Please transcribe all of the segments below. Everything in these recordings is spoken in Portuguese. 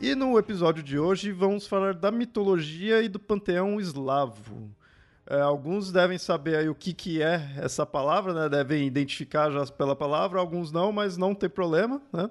E no episódio de hoje vamos falar da mitologia e do panteão eslavo. É, alguns devem saber aí o que, que é essa palavra, né? devem identificar já pela palavra, alguns não, mas não tem problema. Né?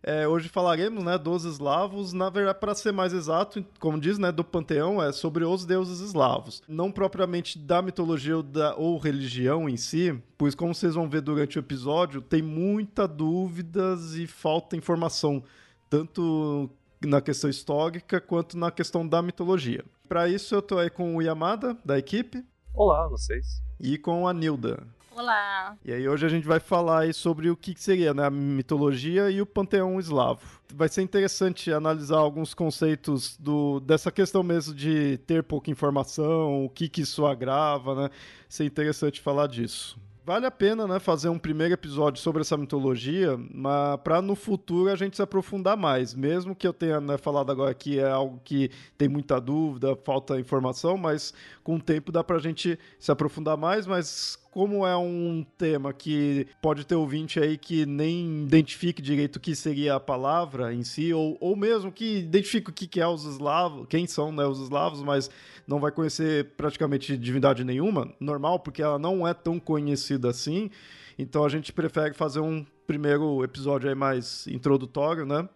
É, hoje falaremos né, dos eslavos, na verdade, para ser mais exato, como diz, né, do panteão, é sobre os deuses eslavos. Não propriamente da mitologia ou, da, ou religião em si, pois, como vocês vão ver durante o episódio, tem muita dúvidas e falta informação tanto na questão histórica quanto na questão da mitologia. Para isso eu tô aí com o Yamada, da equipe. Olá, vocês. E com a Nilda. Olá. E aí hoje a gente vai falar aí sobre o que seria né, a mitologia e o panteão eslavo. Vai ser interessante analisar alguns conceitos do, dessa questão mesmo de ter pouca informação, o que, que isso agrava, né? Ser interessante falar disso vale a pena, né, fazer um primeiro episódio sobre essa mitologia, mas para no futuro a gente se aprofundar mais, mesmo que eu tenha né, falado agora que é algo que tem muita dúvida, falta informação, mas com o tempo dá para a gente se aprofundar mais, mas como é um tema que pode ter ouvinte aí que nem identifique direito o que seria a palavra em si, ou, ou mesmo que identifique o que é os eslavos, quem são né, os eslavos, mas não vai conhecer praticamente divindade nenhuma, normal, porque ela não é tão conhecida assim. Então a gente prefere fazer um primeiro episódio aí mais introdutório, né?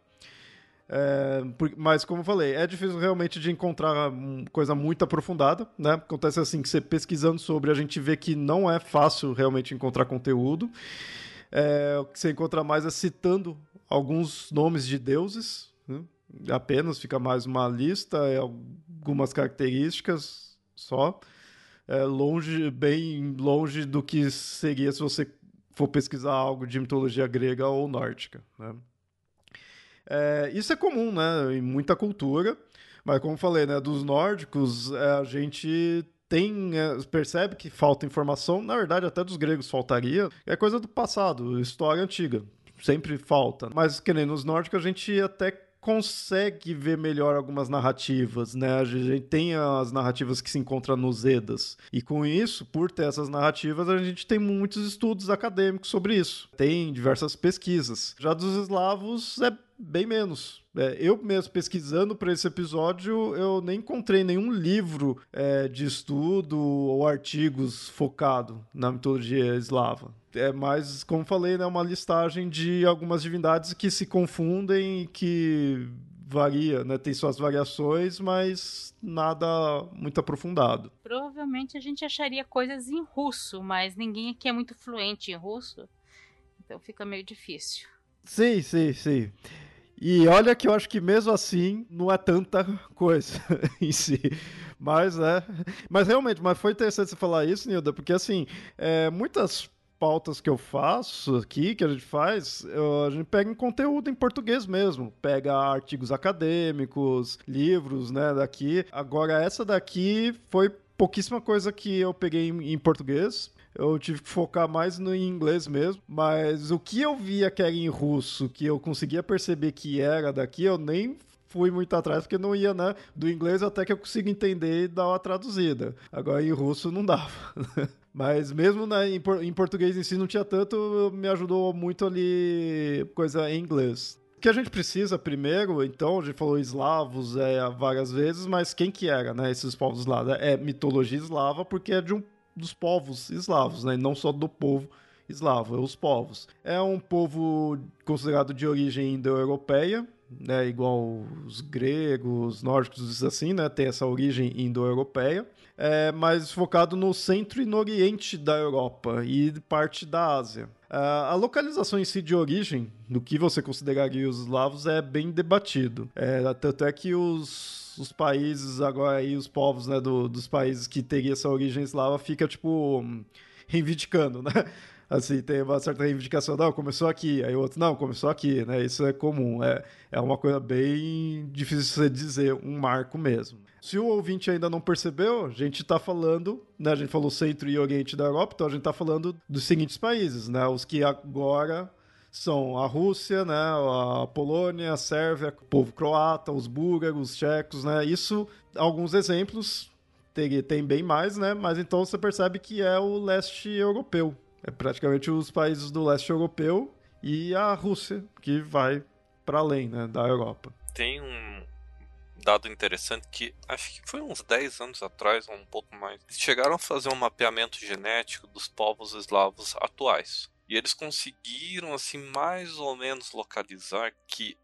É, mas, como eu falei, é difícil realmente de encontrar uma coisa muito aprofundada, né? Acontece assim que você pesquisando sobre, a gente vê que não é fácil realmente encontrar conteúdo. É, o que você encontra mais é citando alguns nomes de deuses, né? apenas fica mais uma lista, é algumas características só. É longe, bem longe do que seria se você for pesquisar algo de mitologia grega ou nórdica, né? É, isso é comum, né, em muita cultura, mas como falei, né, dos nórdicos, é, a gente tem é, percebe que falta informação, na verdade até dos gregos faltaria, é coisa do passado, história antiga, sempre falta. Mas que nem nos nórdicos a gente até consegue ver melhor algumas narrativas, né? A gente tem as narrativas que se encontram nos Edas. E com isso, por ter essas narrativas, a gente tem muitos estudos acadêmicos sobre isso. Tem diversas pesquisas. Já dos eslavos é bem menos. É, eu mesmo pesquisando para esse episódio, eu nem encontrei nenhum livro é, de estudo ou artigos focado na mitologia eslava. É mais, como falei, né, uma listagem de algumas divindades que se confundem, que varia, né, tem suas variações, mas nada muito aprofundado. Provavelmente a gente acharia coisas em russo, mas ninguém aqui é muito fluente em russo, então fica meio difícil. Sim, sim, sim. E olha que eu acho que mesmo assim não é tanta coisa em si. Mas é. Mas realmente, mas foi interessante você falar isso, Nilda, porque assim, é, muitas pautas que eu faço aqui, que a gente faz, eu, a gente pega em conteúdo em português mesmo. Pega artigos acadêmicos, livros, né, daqui. Agora, essa daqui foi pouquíssima coisa que eu peguei em, em português eu tive que focar mais no inglês mesmo. Mas o que eu via que era em russo, que eu conseguia perceber que era daqui, eu nem fui muito atrás, porque não ia, né? Do inglês até que eu consigo entender e dar uma traduzida. Agora em russo não dava. Mas mesmo né, em, em português em si não tinha tanto, me ajudou muito ali coisa em inglês. O que a gente precisa primeiro, então, a gente falou eslavos é, várias vezes, mas quem que era, né, esses povos lá? É mitologia eslava, porque é de um dos povos eslavos, né? não só do povo eslavo, é os povos. É um povo considerado de origem indo-europeia, né, igual os gregos, nórdicos, assim, né, tem essa origem indo-europeia, é, mas focado no centro e no oriente da Europa e parte da Ásia. a localização em si de origem, do que você consideraria os eslavos, é bem debatido. É, tanto é que os, os países, agora aí, os povos né, do, dos países que teriam essa origem eslava, fica tipo reivindicando, né? assim, tem uma certa reivindicação, não, começou aqui, aí o outro, não, começou aqui, né? Isso é comum, é, é uma coisa bem difícil de dizer, um marco mesmo. Se o ouvinte ainda não percebeu, a gente está falando, né? A gente falou centro e oriente da Europa, então a gente está falando dos seguintes países, né? Os que agora são a Rússia, né, a Polônia, a Sérvia, o povo croata, os búlgaros, os tchecos, né? Isso, alguns exemplos, tem, tem bem mais, né? Mas então você percebe que é o leste europeu, é praticamente os países do leste europeu e a Rússia, que vai para além né, da Europa. Tem um dado interessante que acho que foi uns 10 anos atrás, ou um pouco mais. Eles chegaram a fazer um mapeamento genético dos povos eslavos atuais. E eles conseguiram, assim, mais ou menos localizar que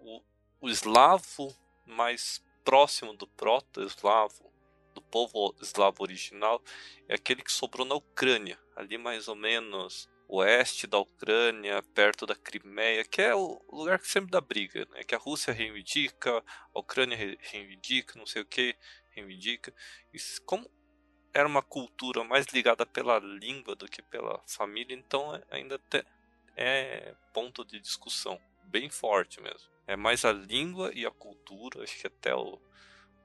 o, o eslavo mais próximo do proto-eslavo do povo eslavo original é aquele que sobrou na Ucrânia, ali mais ou menos oeste da Ucrânia, perto da Crimeia, que é o lugar que sempre dá briga, né? Que a Rússia reivindica, a Ucrânia reivindica, não sei o que reivindica. E como era uma cultura mais ligada pela língua do que pela família, então é, ainda é ponto de discussão bem forte mesmo. É mais a língua e a cultura, acho que até o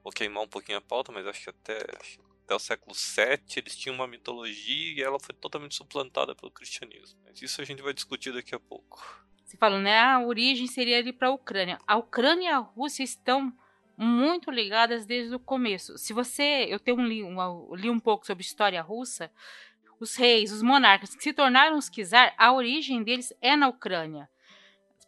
vou queimar um pouquinho a pauta, mas acho que até, até o século VII eles tinham uma mitologia e ela foi totalmente suplantada pelo cristianismo. Mas isso a gente vai discutir daqui a pouco. Você falou, né? A origem seria ali para a Ucrânia. A Ucrânia e a Rússia estão muito ligadas desde o começo. Se você, eu tenho um, um, li um pouco sobre história russa, os reis, os monarcas que se tornaram os czar, a origem deles é na Ucrânia.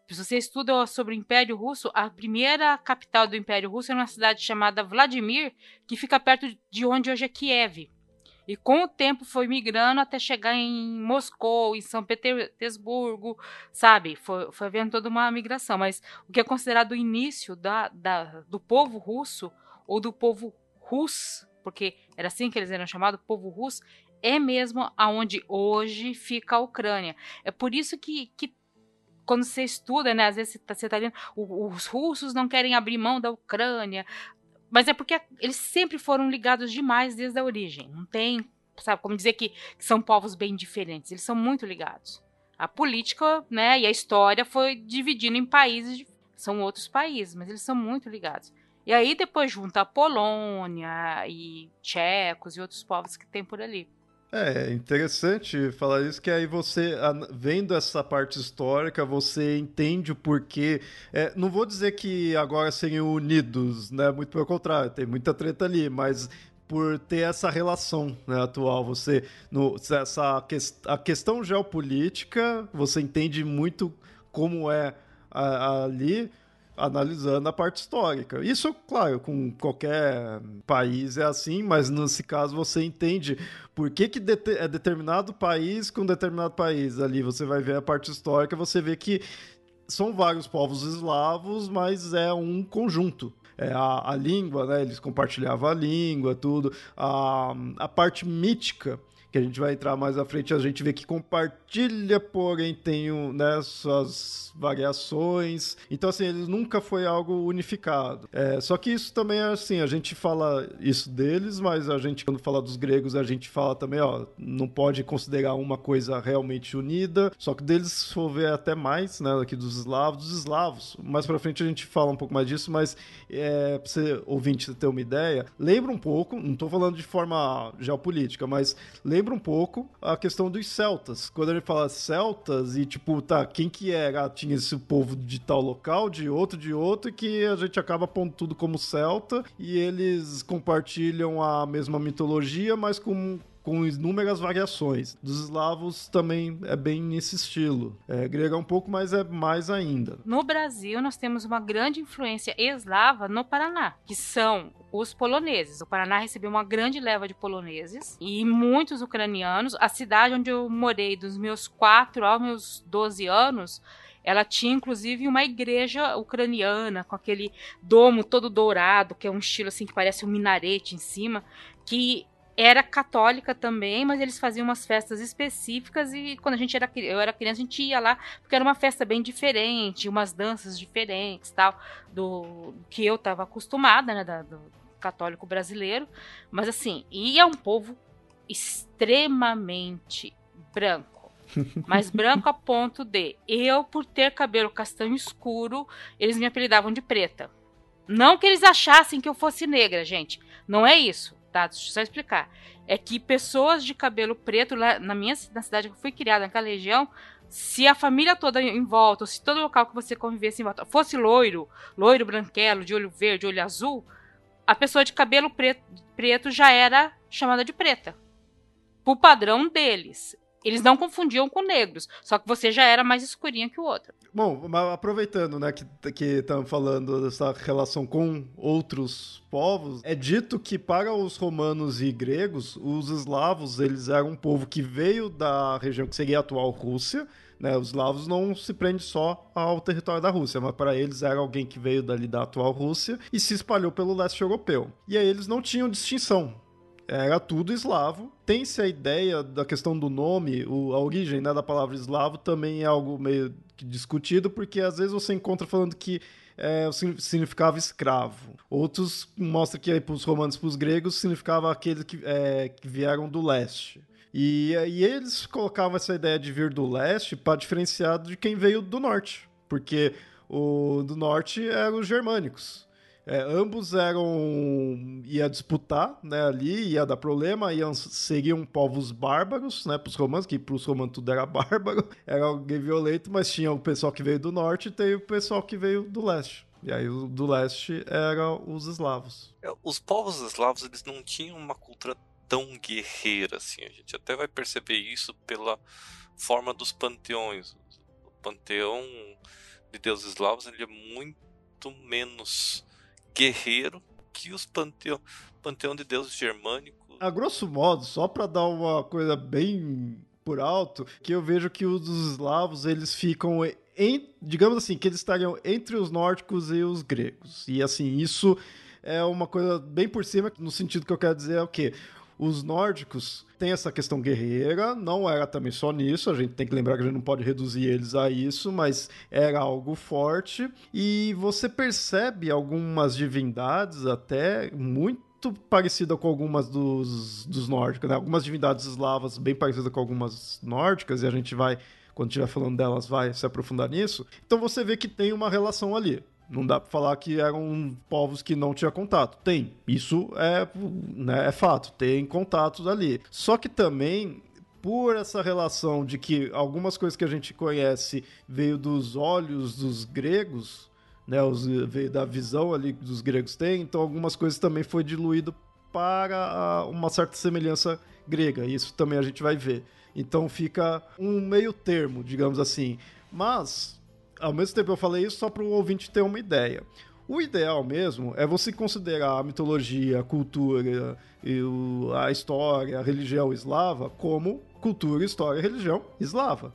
Se você estuda sobre o Império Russo, a primeira capital do Império Russo era uma cidade chamada Vladimir, que fica perto de onde hoje é Kiev. E com o tempo foi migrando até chegar em Moscou, em São Petersburgo, sabe? Foi, foi havendo toda uma migração. Mas o que é considerado o início da, da, do povo russo, ou do povo rus, porque era assim que eles eram chamados, povo russo, é mesmo aonde hoje fica a Ucrânia. É por isso que, que quando você estuda, né, às vezes você está tá lendo, os russos não querem abrir mão da Ucrânia, mas é porque eles sempre foram ligados demais desde a origem. Não tem, sabe, como dizer que, que são povos bem diferentes. Eles são muito ligados. A política, né, e a história foi dividindo em países, são outros países, mas eles são muito ligados. E aí depois junta a Polônia e tchecos e outros povos que tem por ali. É interessante falar isso, que aí você, vendo essa parte histórica, você entende o porquê. É, não vou dizer que agora seriam unidos, né? Muito pelo contrário, tem muita treta ali, mas por ter essa relação né, atual, você no, essa a questão geopolítica, você entende muito como é ali analisando a parte histórica. Isso, claro, com qualquer país é assim, mas nesse caso você entende por que, que é determinado país com determinado país. Ali você vai ver a parte histórica, você vê que são vários povos eslavos, mas é um conjunto. É a, a língua, né? Eles compartilhavam a língua, tudo. A, a parte mítica que a gente vai entrar mais à frente, a gente vê que compartilha, porém tem né, suas variações. Então, assim, ele nunca foi algo unificado. É, só que isso também é assim, a gente fala isso deles, mas a gente, quando fala dos gregos, a gente fala também, ó, não pode considerar uma coisa realmente unida. Só que deles, se for ver até mais, né, aqui dos eslavos, dos eslavos. Mais pra frente a gente fala um pouco mais disso, mas é, pra você, ouvinte, ter uma ideia, lembra um pouco, não tô falando de forma geopolítica, mas lembra lembra um pouco a questão dos celtas. Quando ele fala celtas e tipo, tá, quem que era? Tinha esse povo de tal local, de outro, de outro, que a gente acaba pondo tudo como celta e eles compartilham a mesma mitologia, mas com com inúmeras variações. Dos eslavos também é bem nesse estilo. É, grego é um pouco, mas é mais ainda. No Brasil, nós temos uma grande influência eslava no Paraná, que são os poloneses. O Paraná recebeu uma grande leva de poloneses e muitos ucranianos. A cidade onde eu morei dos meus 4 aos meus 12 anos ela tinha inclusive uma igreja ucraniana com aquele domo todo dourado, que é um estilo assim que parece um minarete em cima, que era católica também, mas eles faziam umas festas específicas e quando a gente era eu era criança a gente ia lá porque era uma festa bem diferente, umas danças diferentes, tal, do que eu estava acostumada, né, da, do católico brasileiro, mas assim, e é um povo extremamente branco. Mas branco a ponto de eu, por ter cabelo castanho escuro, eles me apelidavam de preta. Não que eles achassem que eu fosse negra, gente. Não é isso, Deixa eu só explicar. É que pessoas de cabelo preto, lá na minha na cidade que eu fui criada, naquela região, se a família toda em volta, ou se todo local que você convivesse em volta fosse loiro, loiro branquelo, de olho verde, olho azul, a pessoa de cabelo preto, preto já era chamada de preta. Por padrão deles. Eles não confundiam com negros, só que você já era mais escurinha que o outro. Bom, aproveitando, né, que estamos falando dessa relação com outros povos, é dito que para os romanos e gregos, os eslavos, eles eram um povo que veio da região que seria a atual Rússia, né, os eslavos não se prende só ao território da Rússia, mas para eles era alguém que veio dali da atual Rússia e se espalhou pelo leste europeu. E aí eles não tinham distinção era tudo eslavo. Tem-se a ideia da questão do nome, o, a origem né, da palavra eslavo também é algo meio discutido, porque às vezes você encontra falando que é, significava escravo. Outros mostram que para os romanos para os gregos significava aqueles que, é, que vieram do leste. E, e eles colocavam essa ideia de vir do leste para diferenciar de quem veio do norte, porque o do norte eram os germânicos. É, ambos eram ia disputar, né, ali, ia dar problema, iam seriam povos bárbaros, né, para os romanos, que para os romanos tudo era bárbaro, era alguém violento, mas tinha o pessoal que veio do norte e tem o pessoal que veio do leste. E aí o do leste eram os eslavos. É, os povos eslavos eles não tinham uma cultura tão guerreira assim. A gente até vai perceber isso pela forma dos panteões. O panteão de deuses eslavos ele é muito menos guerreiro que os panteão, panteão de deuses germânicos. A grosso modo, só para dar uma coisa bem por alto, que eu vejo que os eslavos eles ficam em, digamos assim, que eles estariam entre os nórdicos e os gregos. E assim, isso é uma coisa bem por cima, no sentido que eu quero dizer é o quê? Os nórdicos têm essa questão guerreira, não era também só nisso, a gente tem que lembrar que a gente não pode reduzir eles a isso, mas era algo forte. E você percebe algumas divindades até muito parecida com algumas dos, dos nórdicos, né? Algumas divindades eslavas bem parecidas com algumas nórdicas, e a gente vai, quando estiver falando delas, vai se aprofundar nisso. Então você vê que tem uma relação ali. Não dá para falar que eram povos que não tinham contato. Tem. Isso é, né, é fato. Tem contatos ali. Só que também por essa relação de que algumas coisas que a gente conhece veio dos olhos dos gregos, né, os, veio da visão ali que os gregos têm, então algumas coisas também foi diluído para uma certa semelhança grega. Isso também a gente vai ver. Então fica um meio termo, digamos assim. Mas ao mesmo tempo eu falei isso só para o ouvinte ter uma ideia. O ideal mesmo é você considerar a mitologia, a cultura, a história, a religião eslava como cultura, história religião eslava.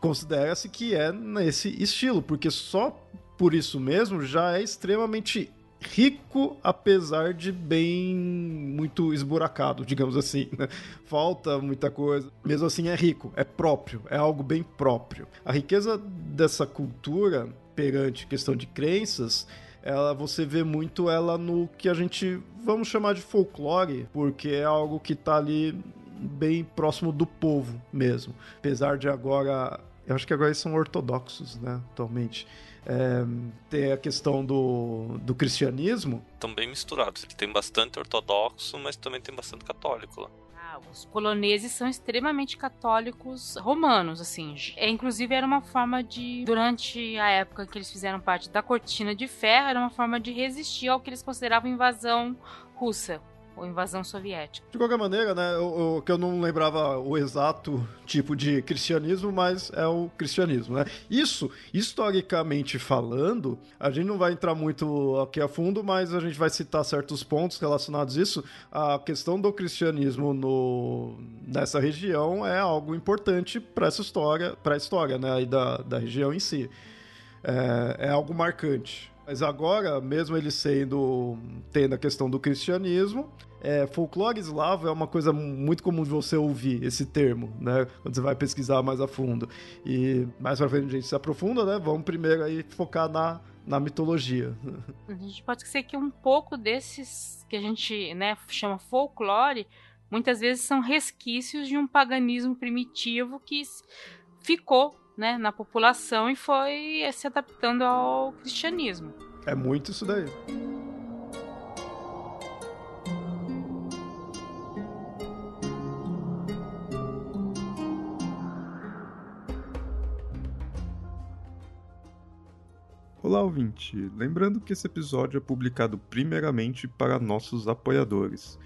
Considera-se que é nesse estilo, porque só por isso mesmo já é extremamente rico, apesar de bem muito esburacado, digamos assim. Né? Falta muita coisa. Mesmo assim, é rico, é próprio, é algo bem próprio. A riqueza dessa cultura perante questão de crenças ela você vê muito ela no que a gente vamos chamar de folclore, porque é algo que está ali bem próximo do povo mesmo. Apesar de agora, eu acho que agora eles são ortodoxos, né, atualmente. É, tem a questão do, do cristianismo. Também misturados. Ele tem bastante ortodoxo, mas também tem bastante católico lá. Ah, os poloneses são extremamente católicos romanos, assim. É, inclusive, era uma forma de. Durante a época que eles fizeram parte da cortina de ferro, era uma forma de resistir ao que eles consideravam invasão russa ou invasão soviética. De qualquer maneira, né, eu, que eu não lembrava o exato tipo de cristianismo, mas é o cristianismo, né? Isso, historicamente falando, a gente não vai entrar muito aqui a fundo, mas a gente vai citar certos pontos relacionados a isso. A questão do cristianismo no, nessa região é algo importante para essa história, para a história, né, da, da região em si. É, é algo marcante Mas agora, mesmo ele sendo tendo a questão do cristianismo, é, folclore eslavo é uma coisa muito comum de você ouvir esse termo, né? Quando você vai pesquisar mais a fundo. E mais pra frente a gente se aprofunda, né? Vamos primeiro aí focar na, na mitologia. A gente pode esquecer que um pouco desses que a gente né, chama folclore, muitas vezes são resquícios de um paganismo primitivo que ficou né, na população e foi se adaptando ao cristianismo. É muito isso daí. Olá, ouvinte! Lembrando que esse episódio é publicado primeiramente para nossos apoiadores.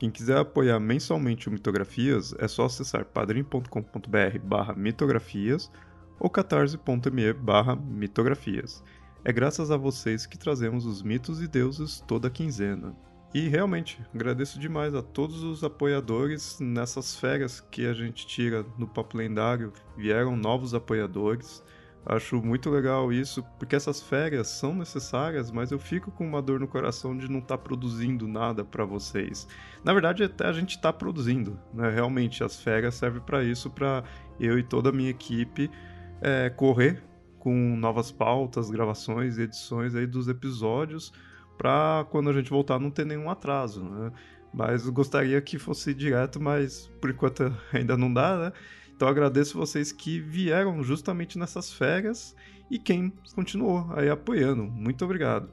Quem quiser apoiar mensalmente o Mitografias é só acessar padrim.com.br barra mitografias ou catarse.me barra mitografias. É graças a vocês que trazemos os mitos e deuses toda quinzena. E realmente, agradeço demais a todos os apoiadores nessas férias que a gente tira no Papo Lendário. Vieram novos apoiadores. Acho muito legal isso, porque essas férias são necessárias, mas eu fico com uma dor no coração de não estar tá produzindo nada para vocês. Na verdade, até a gente está produzindo, né? Realmente, as férias servem para isso, para eu e toda a minha equipe é, correr com novas pautas, gravações edições aí dos episódios, para quando a gente voltar não ter nenhum atraso, né? Mas gostaria que fosse direto, mas por enquanto ainda não dá, né? Então agradeço vocês que vieram justamente nessas férias e quem continuou aí apoiando. Muito obrigado.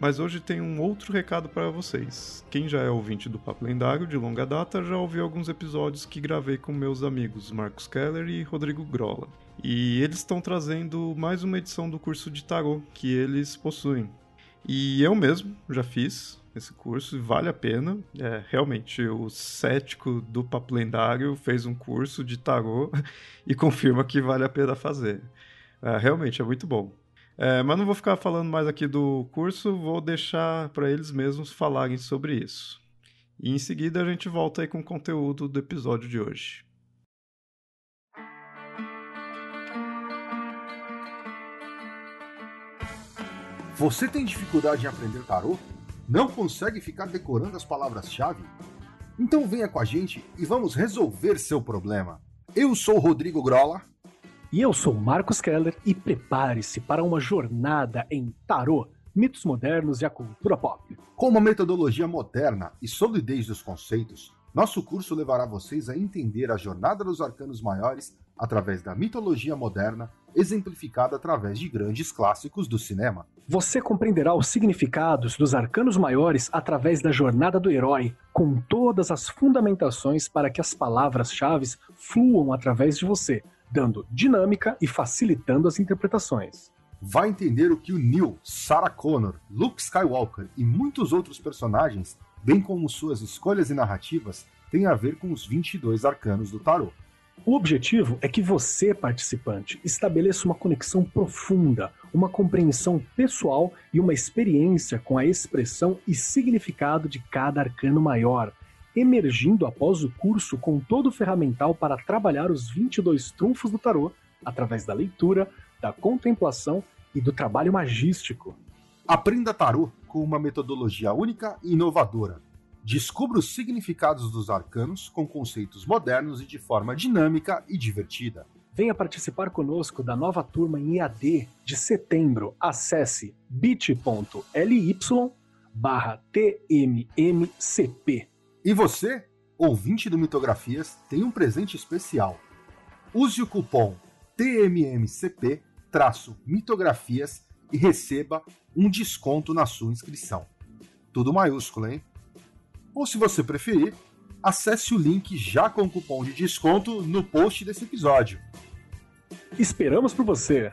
Mas hoje tem um outro recado para vocês. Quem já é ouvinte do Papo Lendário de longa data já ouviu alguns episódios que gravei com meus amigos Marcos Keller e Rodrigo Grola. E eles estão trazendo mais uma edição do curso de tarô que eles possuem. E eu mesmo já fiz, esse curso, vale a pena. É, realmente, o cético do Papo Lendário fez um curso de tarô e confirma que vale a pena fazer. É, realmente, é muito bom. É, mas não vou ficar falando mais aqui do curso, vou deixar para eles mesmos falarem sobre isso. E em seguida a gente volta aí com o conteúdo do episódio de hoje. Você tem dificuldade em aprender tarô? Não consegue ficar decorando as palavras-chave? Então venha com a gente e vamos resolver seu problema. Eu sou Rodrigo Grola. E eu sou Marcos Keller e prepare-se para uma jornada em tarô, mitos modernos e a cultura pop. Com uma metodologia moderna e solidez dos conceitos, nosso curso levará vocês a entender a jornada dos arcanos maiores através da mitologia moderna, exemplificada através de grandes clássicos do cinema. Você compreenderá os significados dos arcanos maiores através da jornada do herói, com todas as fundamentações para que as palavras-chave fluam através de você, dando dinâmica e facilitando as interpretações. Vai entender o que o Neil, Sarah Connor, Luke Skywalker e muitos outros personagens, bem como suas escolhas e narrativas, têm a ver com os 22 arcanos do tarot. O objetivo é que você, participante, estabeleça uma conexão profunda, uma compreensão pessoal e uma experiência com a expressão e significado de cada arcano maior, emergindo após o curso com todo o ferramental para trabalhar os 22 trunfos do tarô através da leitura, da contemplação e do trabalho magístico. Aprenda tarô com uma metodologia única e inovadora Descubra os significados dos arcanos com conceitos modernos e de forma dinâmica e divertida. Venha participar conosco da nova turma em EAD de setembro. Acesse bit.ly barra TMMCP. E você, ouvinte do Mitografias, tem um presente especial. Use o cupom TMMCP-mitografias e receba um desconto na sua inscrição. Tudo maiúsculo, hein? Ou se você preferir, acesse o link já com cupom de desconto no post desse episódio. Esperamos por você!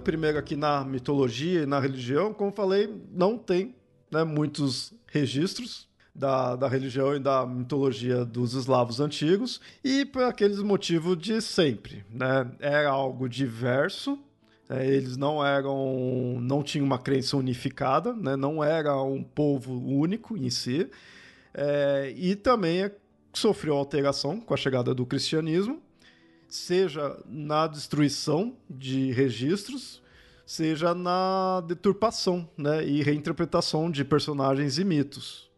Focando primeiro aqui na mitologia e na religião, como falei, não tem né, muitos registros. da, da religião e da mitologia dos eslavos antigos, e por aqueles motivos de sempre. Né? Era algo diverso, é, eles não eram, não tinham uma crença unificada, né? não era um povo único em si, é, e também sofreu alteração com a chegada do cristianismo, seja na destruição de registros, seja na deturpação né, e reinterpretação de personagens e mitos.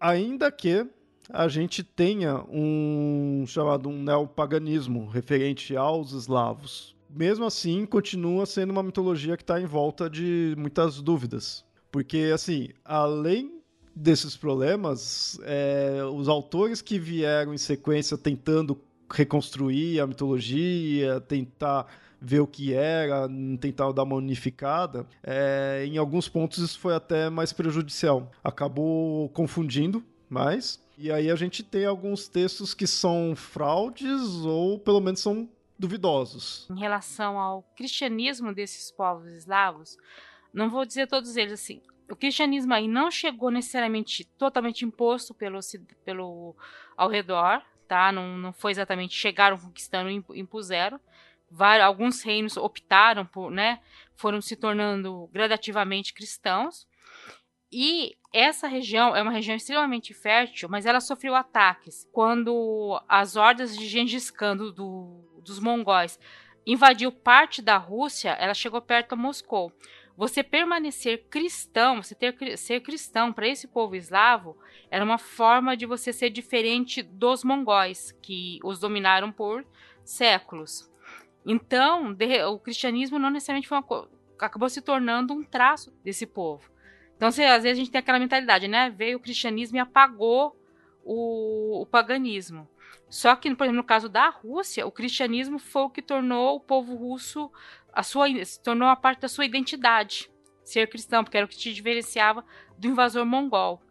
Ainda que a gente tenha um chamado um neopaganismo referente aos eslavos. Mesmo assim, continua sendo uma mitologia que está em volta de muitas dúvidas. Porque, assim, além desses problemas, é, os autores que vieram em sequência tentando reconstruir a mitologia, tentar ver o que era, tentar dar uma unificada, é, em alguns pontos isso foi até mais prejudicial. Acabou confundindo mais. E aí a gente tem alguns textos que são fraudes ou pelo menos são duvidosos. Em relação ao cristianismo desses povos eslavos, não vou dizer todos eles assim. O cristianismo aí não chegou necessariamente totalmente imposto pelo, pelo ao redor, tá? Não, não foi exatamente chegaram conquistando e impuseram vários, alguns reinos optaram por, né, foram se tornando gradativamente cristãos. E essa região é uma região extremamente fértil, mas ela sofreu ataques quando as hordas de Gengis Khan do, do, dos mongóis invadiu parte da Rússia, ela chegou perto de Moscou. Você permanecer cristão, você ter ser cristão para esse povo eslavo era uma forma de você ser diferente dos mongóis que os dominaram por séculos. Então, o cristianismo não necessariamente foi uma, acabou se tornando um traço desse povo. Então, às vezes a gente tem aquela mentalidade, né? Veio o cristianismo e apagou o, o paganismo. Só que, por exemplo, no caso da Rússia, o cristianismo foi o que tornou o povo russo a sua, se tornou uma parte da sua identidade, ser cristão, porque era o que te diferenciava do invasor mongol.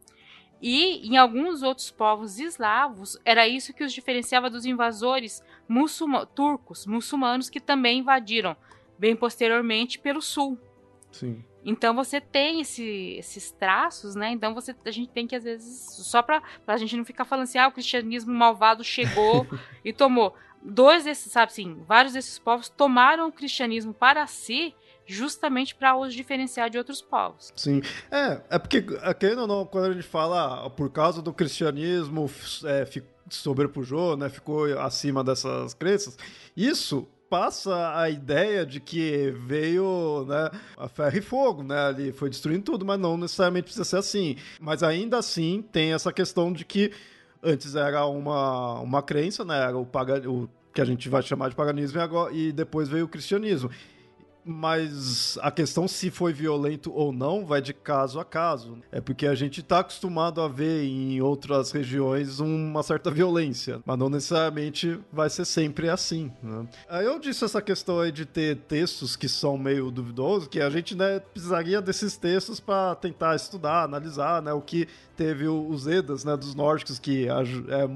E em alguns outros povos eslavos, era isso que os diferenciava dos invasores muçulma turcos, muçulmanos, que também invadiram, bem posteriormente, pelo sul. Sim. Então você tem esse, esses traços, né? Então você, a gente tem que, às vezes, só para a gente não ficar falando assim, ah, o cristianismo malvado chegou e tomou. Dois desses, sabe assim, vários desses povos tomaram o cristianismo para si justamente para os diferenciar de outros povos. Sim, é, é porque, é, querendo ou não, quando a gente fala ah, por causa do cristianismo é, sobrepujou, né, ficou acima dessas crenças, isso passa a ideia de que veio né, a ferro e fogo, né? Ali foi destruindo tudo, mas não necessariamente precisa ser assim. Mas ainda assim tem essa questão de que antes era uma, uma crença, né? Era o, pagan, o que a gente vai chamar de paganismo e, agora, e depois veio o cristianismo mas a questão se foi violento ou não vai de caso a caso. É porque a gente está acostumado a ver em outras regiões uma certa violência, mas não necessariamente vai ser sempre assim. Né? Aí eu disse essa questão aí de ter textos que são meio duvidosos, que a gente né, precisaria desses textos para tentar estudar, analisar né, o que teve os Edas né, dos nórdicos, que é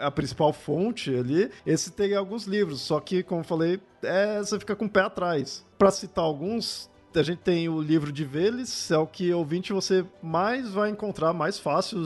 a principal fonte ali. Esse tem alguns livros, só que, como eu falei, é, você fica com o pé atrás. Para citar alguns, a gente tem o livro de Veles, é o que ouvinte você mais vai encontrar, mais fácil.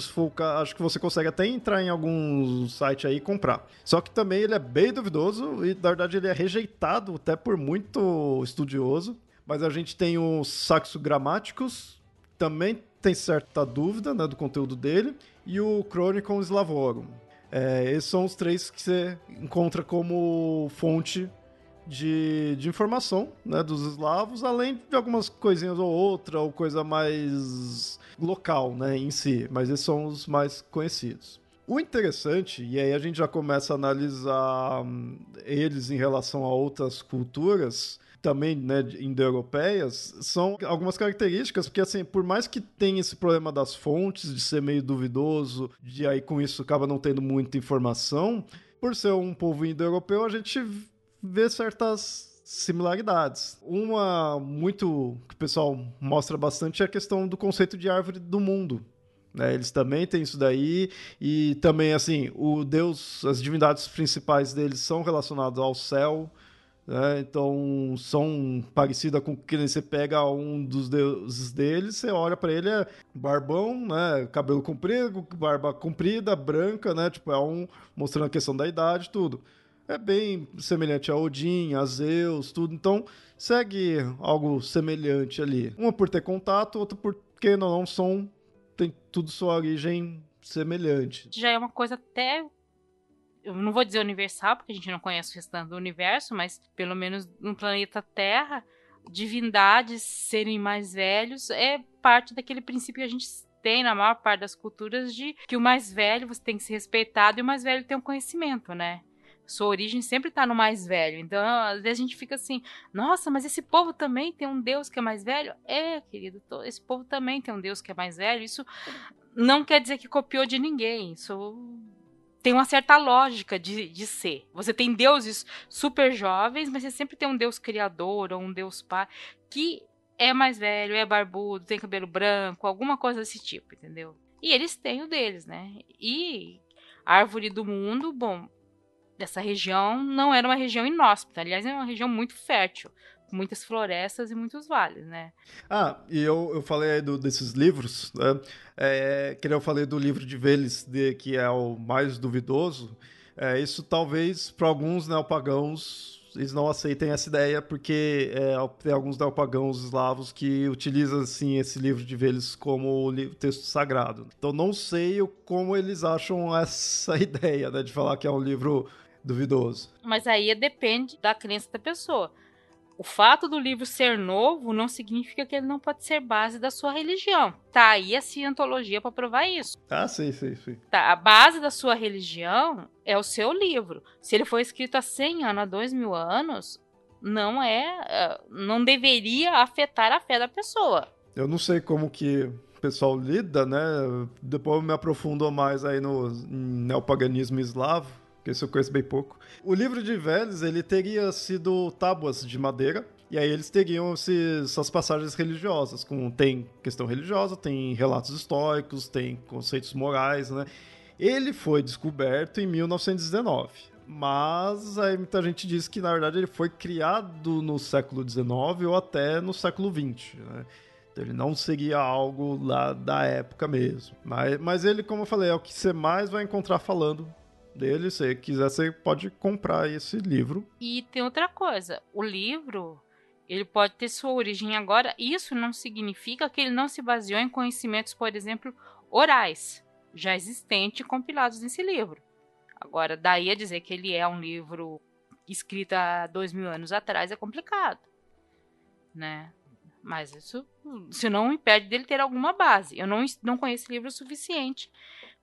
Acho que você consegue até entrar em algum site aí e comprar. Só que também ele é bem duvidoso e, na verdade, ele é rejeitado até por muito estudioso. Mas a gente tem o Saxo Grammaticus, também tem certa dúvida né, do conteúdo dele, e o Chronicon Slavorum. É, esses são os três que você encontra como fonte de, de informação né, dos eslavos, além de algumas coisinhas ou outra, ou coisa mais local né, em si, mas esses são os mais conhecidos. O interessante, e aí a gente já começa a analisar hum, eles em relação a outras culturas, também né, indo-europeias, são algumas características, porque assim, por mais que tenha esse problema das fontes, de ser meio duvidoso, de aí com isso acaba não tendo muita informação, por ser um povo indo-europeu, a gente vê certas similaridades. Uma muito que o pessoal mostra bastante é a questão do conceito de árvore do mundo. Né? Eles também têm isso daí e também assim o Deus, as divindades principais deles são relacionadas ao céu, Né? Então, são parecidas com que você pega um dos deuses deles, você olha para ele, é barbão, né? Cabelo comprido, barba comprida, branca, né? Tipo, é um mostrando a questão da idade, tudo. É bem semelhante a Odin, a Zeus, tudo. Então, segue algo semelhante ali. Uma por ter contato, outra porque não, não são. Tem tudo sua origem semelhante. Já é uma coisa até eu não vou dizer universal, porque a gente não conhece o restante do universo, mas pelo menos no planeta Terra, divindades serem mais velhos é parte daquele princípio que a gente tem na maior parte das culturas de que o mais velho você tem que ser respeitado e o mais velho tem um conhecimento, né? Sua origem sempre está no mais velho. Então, às vezes a gente fica assim: nossa, mas esse povo também tem um Deus que é mais velho? É, querido, esse povo também tem um Deus que é mais velho. Isso não quer dizer que copiou de ninguém. Isso tem uma certa lógica de, de ser. Você tem deuses super jovens, mas você sempre tem um deus criador ou um deus pai que é mais velho, é barbudo, tem cabelo branco, alguma coisa desse tipo, entendeu? E eles têm o deles, né? E a árvore do mundo, bom, dessa região não era uma região inóspita, aliás, é uma região muito fértil muitas florestas e muitos vales, né? Ah, e eu, eu falei do, desses livros, né? É, que eu falei do livro de Veles, de, que é o mais duvidoso. É, isso talvez para alguns neopagãos eles não aceitem essa ideia, porque é, tem alguns neopagãos eslavos que utilizam assim, esse livro de Veles como texto sagrado. Então não sei como eles acham essa ideia né, de falar que é um livro duvidoso. Mas aí depende da crença da pessoa. O fato do livro ser novo não significa que ele não pode ser base da sua religião. Tá aí a cientologia para provar isso. Ah, sim, sim, sim. Tá, a base da sua religião é o seu livro. Se ele foi escrito há 100 anos, há 2 mil anos, não é, é, não deveria afetar a fé da pessoa. Eu não sei como que o pessoal lida, né? Depois eu me aprofundo mais aí no neopaganismo eslavo que isso eu conheço bem pouco. O livro de Velhos, ele teria sido tábuas de madeira, e aí eles teriam esses, essas passagens religiosas, com tem questão religiosa, tem relatos históricos, tem conceitos morais, né? Ele foi descoberto em 1919. Mas aí muita gente diz que na verdade ele foi criado no século XIX ou até no século XX, né? Então, ele não seria algo lá da época mesmo. Mas, mas ele, como eu falei, é o que você mais vai encontrar falando dele. Se quiser, você pode comprar esse livro. E tem outra coisa: o livro ele pode ter sua origem agora. Isso não significa que ele não se baseou em conhecimentos, por exemplo, orais, já existentes compilados nesse livro. Agora, daí a dizer que ele é um livro escrito há dois mil anos atrás é complicado, né? Mas isso, se não impede dele ter alguma base. Eu não, não conheço livro suficiente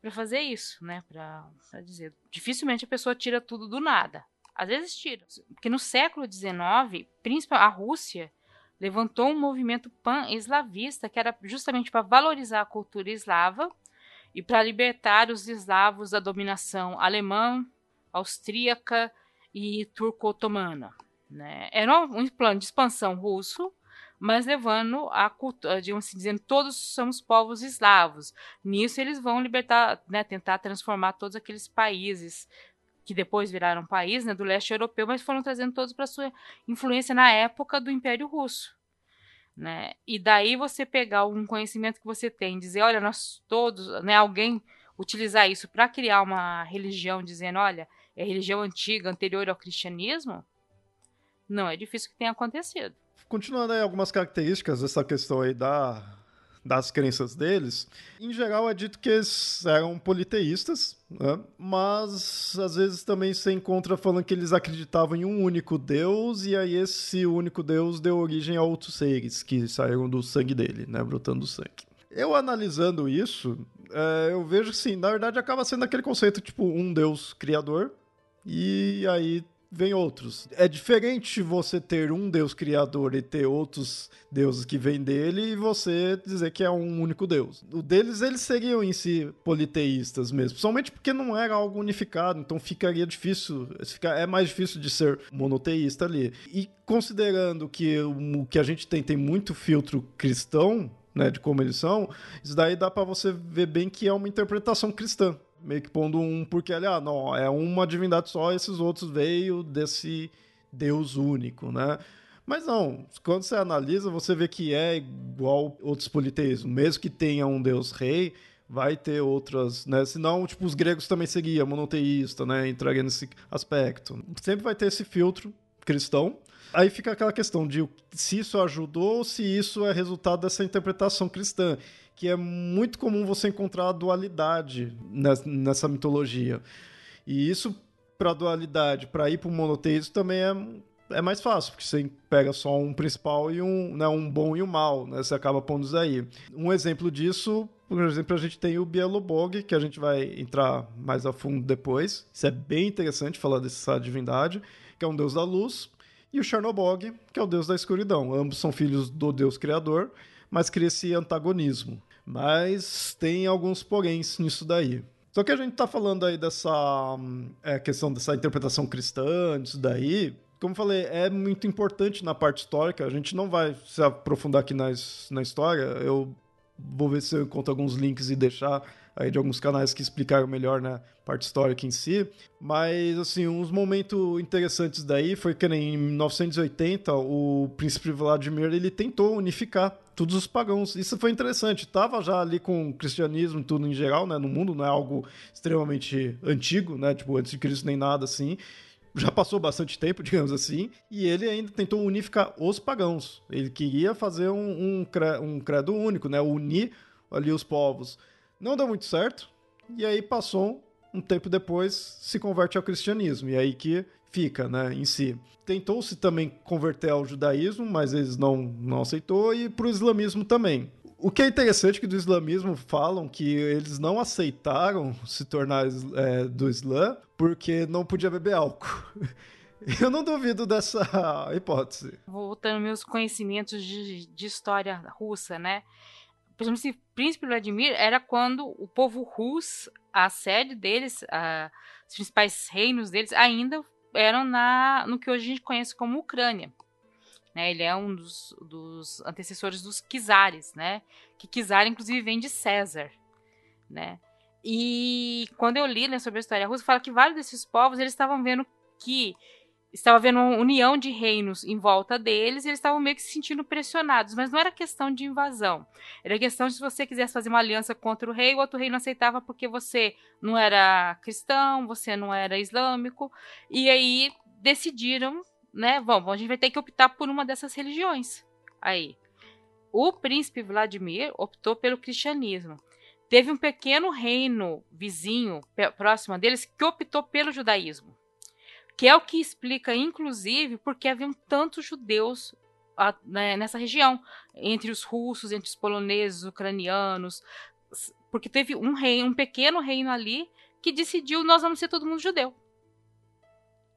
para fazer isso, né? Para dizer, dificilmente a pessoa tira tudo do nada. Às vezes tira, porque no século XIX, principalmente a Rússia levantou um movimento pan-eslavista que era justamente para valorizar a cultura eslava e para libertar os eslavos da dominação alemã, austríaca e turco-otomana. Né? Era um plano de expansão russo mas levando a cultura, digamos assim, dizendo todos somos povos eslavos. Nisso eles vão libertar, né, tentar transformar todos aqueles países que depois viraram país né, do leste europeu, mas foram trazendo todos para sua influência na época do Império Russo. Né? E daí você pegar um conhecimento que você tem, dizer, olha, nós todos, né, alguém utilizar isso para criar uma religião, dizendo, olha, é religião antiga, anterior ao cristianismo, não é difícil que tenha acontecido. Continuando aí algumas características dessa questão aí da, das crenças deles, em geral é dito que eles eram politeístas, né? mas às vezes também se encontra falando que eles acreditavam em um único Deus e aí esse único Deus deu origem a outros seres que saíram do sangue dele, né? brotando do sangue. Eu analisando isso, é, eu vejo que sim, na verdade acaba sendo aquele conceito tipo um Deus criador e aí vem outros. É diferente você ter um Deus criador e ter outros deuses que vêm dele e você dizer que é um único Deus. O deles, eles seriam em si politeístas mesmo, principalmente porque não era algo unificado, então ficaria difícil, é mais difícil de ser monoteísta ali. E considerando que o que a gente tem tem muito filtro cristão, né, de como eles são, isso daí dá para você ver bem que é uma interpretação cristã meio que pondo um porque ali, ah, não, é uma divindade só, esses outros veio desse Deus único, né? Mas não, quando você analisa, você vê que é igual outros politeísmos. Mesmo que tenha um Deus rei, vai ter outras, né? Senão, tipo, os gregos também seguiam monoteísta, né? Entraria nesse aspecto. Sempre vai ter esse filtro cristão. Aí fica aquela questão de se isso ajudou ou se isso é resultado dessa interpretação cristã, que é muito comum você encontrar a dualidade nessa mitologia. E isso para dualidade, para ir para o monoteísmo também é é mais fácil, porque você pega só um principal e um, né, um bom e um mal, né? Você acaba pondo isso aí. Um exemplo disso, por exemplo, a gente tem o Bielobog, que a gente vai entrar mais a fundo depois. Isso é bem interessante falar dessa divindade, que é um deus da luz, e o Chernobog, que é o deus da escuridão. Ambos são filhos do deus criador, mas cria esse antagonismo. Mas tem alguns poréns nisso daí. Só que a gente está falando aí dessa é, questão dessa interpretação cristã, disso daí, como falei, é muito importante na parte histórica. A gente não vai se aprofundar aqui nas, na história. Eu vou ver se eu encontro alguns links e deixar aí de alguns canais que explicaram melhor na né, parte histórica em si. Mas, assim, uns momentos interessantes daí foi que em 1980 o príncipe Vladimir ele tentou unificar todos os pagãos. Isso foi interessante. Tava já ali com o cristianismo tudo em geral, né, no mundo, não é algo extremamente antigo, né, tipo antes de Cristo nem nada assim já passou bastante tempo, digamos assim, e ele ainda tentou unificar os pagãos. Ele queria fazer um, um, um credo único, né? Unir ali os povos. Não deu muito certo, e aí passou um tempo depois, se converte ao cristianismo, e aí que fica, né, em si. Tentou-se também converter ao judaísmo, mas eles não, não aceitou, e para o islamismo também. O que é interessante é que do islamismo falam que eles não aceitaram se tornar é, do Islã porque não podia beber álcool. Eu não duvido dessa hipótese. Voltando meus conhecimentos de, de história russa, né? Príncipe Vladimir era quando o povo russo, a sede deles, a, os principais reinos deles, ainda eram na, no que hoje a gente conhece como Ucrânia. Né? Ele é um dos, dos antecessores dos Kizares, né? Que Kizar, inclusive, vem de César, né? E quando eu li né, sobre a história russa, fala que vários desses povos eles estavam vendo que estava havendo uma união de reinos em volta deles e eles estavam meio que se sentindo pressionados, mas não era questão de invasão. Era questão de se você quisesse fazer uma aliança contra o rei, o outro rei não aceitava porque você não era cristão, você não era islâmico, e aí decidiram né? Vamos, a gente vai ter que optar por uma dessas religiões. Aí, o príncipe Vladimir optou pelo cristianismo. Teve um pequeno reino vizinho próximo deles que optou pelo judaísmo, que é o que explica, inclusive, porque haviam tantos judeus né, nessa região, entre os russos, entre os poloneses, ucranianos, porque teve um reino, um pequeno reino ali que decidiu nós vamos ser todo mundo judeu.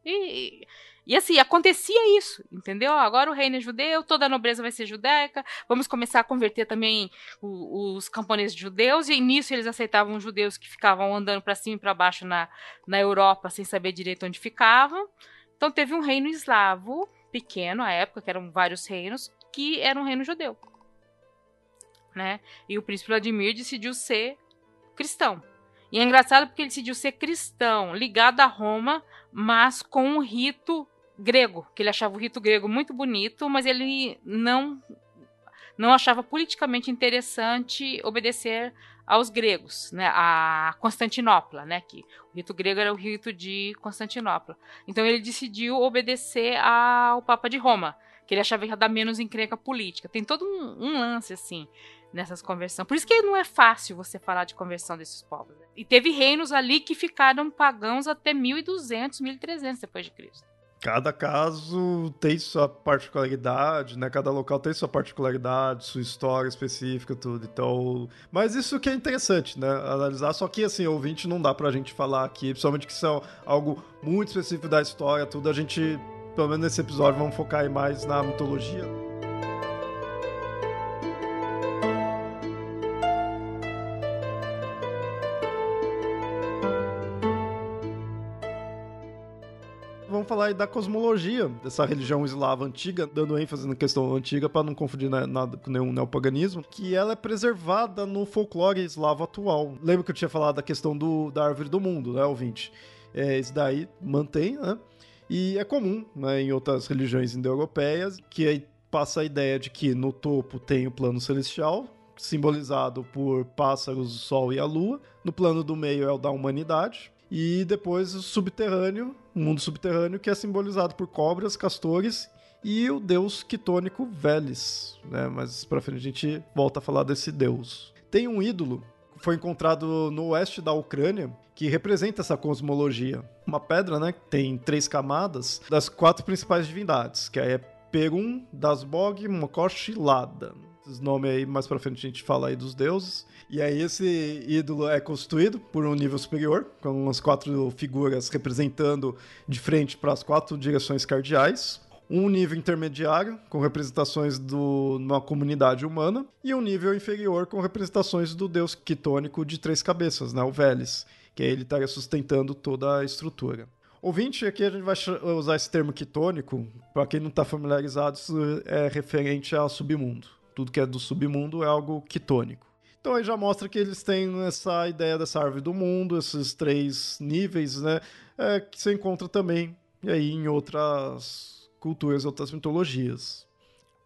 E e assim, acontecia isso, entendeu? Agora o reino é judeu, toda a nobreza vai ser judaica, vamos começar a converter também o, os camponeses judeus, e nisso eles aceitavam os judeus que ficavam andando para cima e para baixo na, na Europa sem saber direito onde ficavam. Então teve um reino eslavo, pequeno à época, que eram vários reinos, que era um reino judeu. Né? E o príncipe Vladimir decidiu ser cristão. E é engraçado porque ele decidiu ser cristão, ligado a Roma, mas com um rito grego, que ele achava o rito grego muito bonito, mas ele não não achava politicamente interessante obedecer aos gregos, né, a Constantinopla, né, que o rito grego era o rito de Constantinopla. Então ele decidiu obedecer ao Papa de Roma, que ele achava que ia dar menos encrenca política. Tem todo um, um lance assim nessas conversões. Por isso que não é fácil você falar de conversão desses povos. Né? E teve reinos ali que ficaram pagãos até 1200, 1300 depois de Cristo cada caso tem sua particularidade, né? Cada local tem sua particularidade, sua história específica, tudo. Então, mas isso que é interessante, né? Analisar. Só que assim, ouvinte não dá pra gente falar aqui, principalmente que isso é algo muito específico da história, tudo. A gente, pelo menos nesse episódio, vamos focar aí mais na mitologia. Falar da cosmologia dessa religião eslava antiga, dando ênfase na questão antiga para não confundir nada com nenhum neopaganismo, que ela é preservada no folclore eslavo atual. Lembra que eu tinha falado da questão do, da árvore do mundo, né, ouvinte? É, isso daí mantém, né? E é comum né, em outras religiões indo-europeias que aí passa a ideia de que no topo tem o plano celestial, simbolizado por pássaros, o sol e a lua. No plano do meio é o da humanidade. E depois o subterrâneo, o mundo subterrâneo, que é simbolizado por cobras, castores e o deus quitônico Veles. Né? Mas pra frente a gente volta a falar desse deus. Tem um ídolo foi encontrado no oeste da Ucrânia que representa essa cosmologia. Uma pedra, né, que tem três camadas das quatro principais divindades, que é Perun, Dasbog, Mokosh e Lada. Os nomes aí mais pra frente a gente fala aí dos deuses. E aí esse ídolo é constituído por um nível superior, com umas quatro figuras representando de frente para as quatro direções cardeais um nível intermediário, com representações de uma comunidade humana, e um nível inferior, com representações do deus quitônico de três cabeças, né, o Veles, que aí ele estaria sustentando toda a estrutura. Ouvinte, aqui a gente vai usar esse termo quitônico, para quem não está familiarizado, isso é referente ao submundo. Tudo que é do submundo é algo quitônico. Então aí já mostra que eles têm essa ideia dessa árvore do mundo, esses três níveis, né? É, que você encontra também e aí em outras culturas, outras mitologias.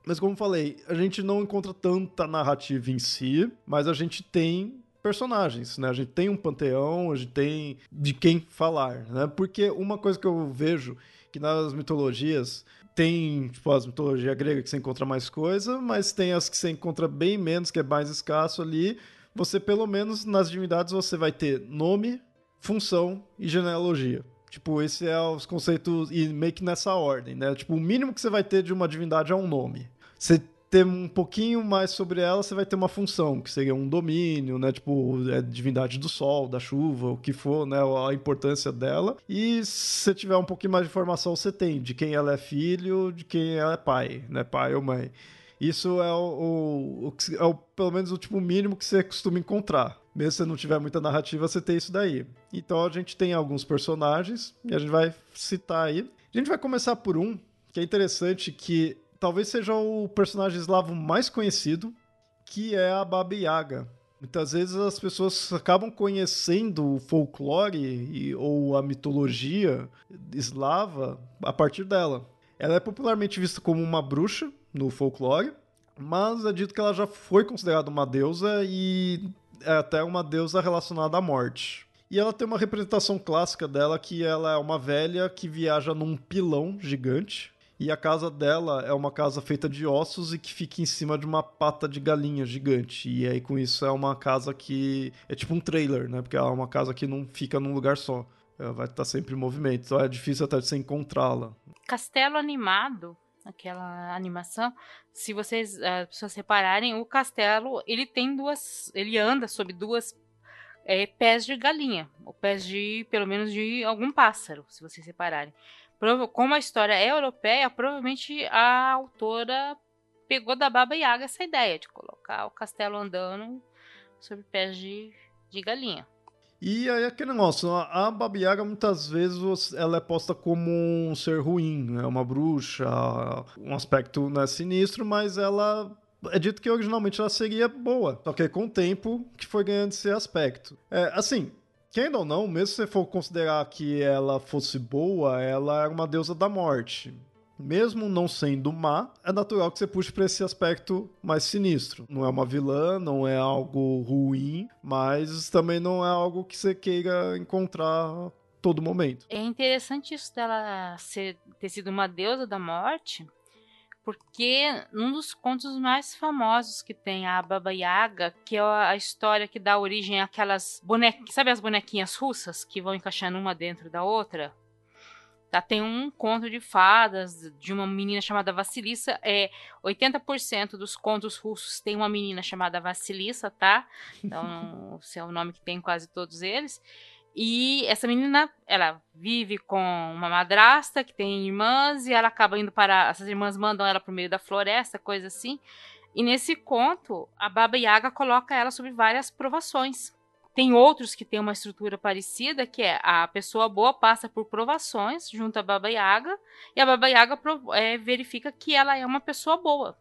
Mas como falei, a gente não encontra tanta narrativa em si, mas a gente tem personagens, né? A gente tem um panteão, a gente tem de quem falar, né? Porque uma coisa que eu vejo que nas mitologias tem, tipo, as mitologia grega que você encontra mais coisa, mas tem as que você encontra bem menos, que é mais escasso ali. Você, pelo menos nas divindades, você vai ter nome, função e genealogia. Tipo, esse é os conceitos, e meio que nessa ordem, né? Tipo, o mínimo que você vai ter de uma divindade é um nome. Você ter um pouquinho mais sobre ela, você vai ter uma função, que seria um domínio, né? Tipo, é divindade do sol, da chuva, o que for, né? A importância dela. E se você tiver um pouquinho mais de informação, você tem de quem ela é filho, de quem ela é pai, né? Pai ou mãe. Isso é o, o, é o, pelo menos o tipo mínimo que você costuma encontrar mesmo se não tiver muita narrativa, você tem isso daí. Então a gente tem alguns personagens e a gente vai citar aí. A gente vai começar por um que é interessante, que talvez seja o personagem eslavo mais conhecido, que é a Baba Yaga. Muitas vezes as pessoas acabam conhecendo o folclore e, ou a mitologia eslava a partir dela. Ela é popularmente vista como uma bruxa no folclore, mas é dito que ela já foi considerada uma deusa e é até uma deusa relacionada à morte. E ela tem uma representação clássica dela que ela é uma velha que viaja num pilão gigante. E a casa dela é uma casa feita de ossos e que fica em cima de uma pata de galinha gigante. E aí, com isso, é uma casa que. É tipo um trailer, né? Porque é uma casa que não fica num lugar só. Ela vai estar sempre em movimento. Então é difícil até você encontrá-la. Castelo animado aquela animação, se vocês as pessoas repararem, o castelo ele tem duas, ele anda sobre duas é, pés de galinha, ou pés de pelo menos de algum pássaro, se vocês repararem. Como a história é europeia, provavelmente a autora pegou da Baba Yaga essa ideia de colocar o castelo andando sobre pés de, de galinha. E aí aquele negócio, a Baba Yaga muitas vezes ela é posta como um ser ruim, né? uma bruxa, um aspecto né, sinistro, mas ela é dito que originalmente ela seria boa, só que com o tempo que foi ganhando esse aspecto. É, assim, quem ou não, mesmo se você for considerar que ela fosse boa, ela era uma deusa da morte mesmo não sendo má, é natural que você puxe para esse aspecto mais sinistro. Não é uma vilã, não é algo ruim, mas também não é algo que você queira encontrar todo momento. É interessante isso dela ser, ter sido uma deusa da morte, porque um dos contos mais famosos que tem a Baba Yaga, que é a história que dá origem àquelas bonequinhas, sabe as bonequinhas russas que vão encaixando uma dentro da outra? Tá, tem um conto de fadas de uma menina chamada Vassilissa. É, 80% dos contos russos tem uma menina chamada Vassilissa, tá? Então, esse é o nome que tem em quase todos eles. E essa menina, ela vive com uma madrasta que tem irmãs e ela acaba indo para. Essas irmãs mandam ela para o meio da floresta, coisa assim. E nesse conto, a Baba Yaga coloca ela sobre várias provações. Tem outros que têm uma estrutura parecida, que é a pessoa boa passa por provações junto à Baba Yaga, e a Baba Yaga é, verifica que ela é uma pessoa boa.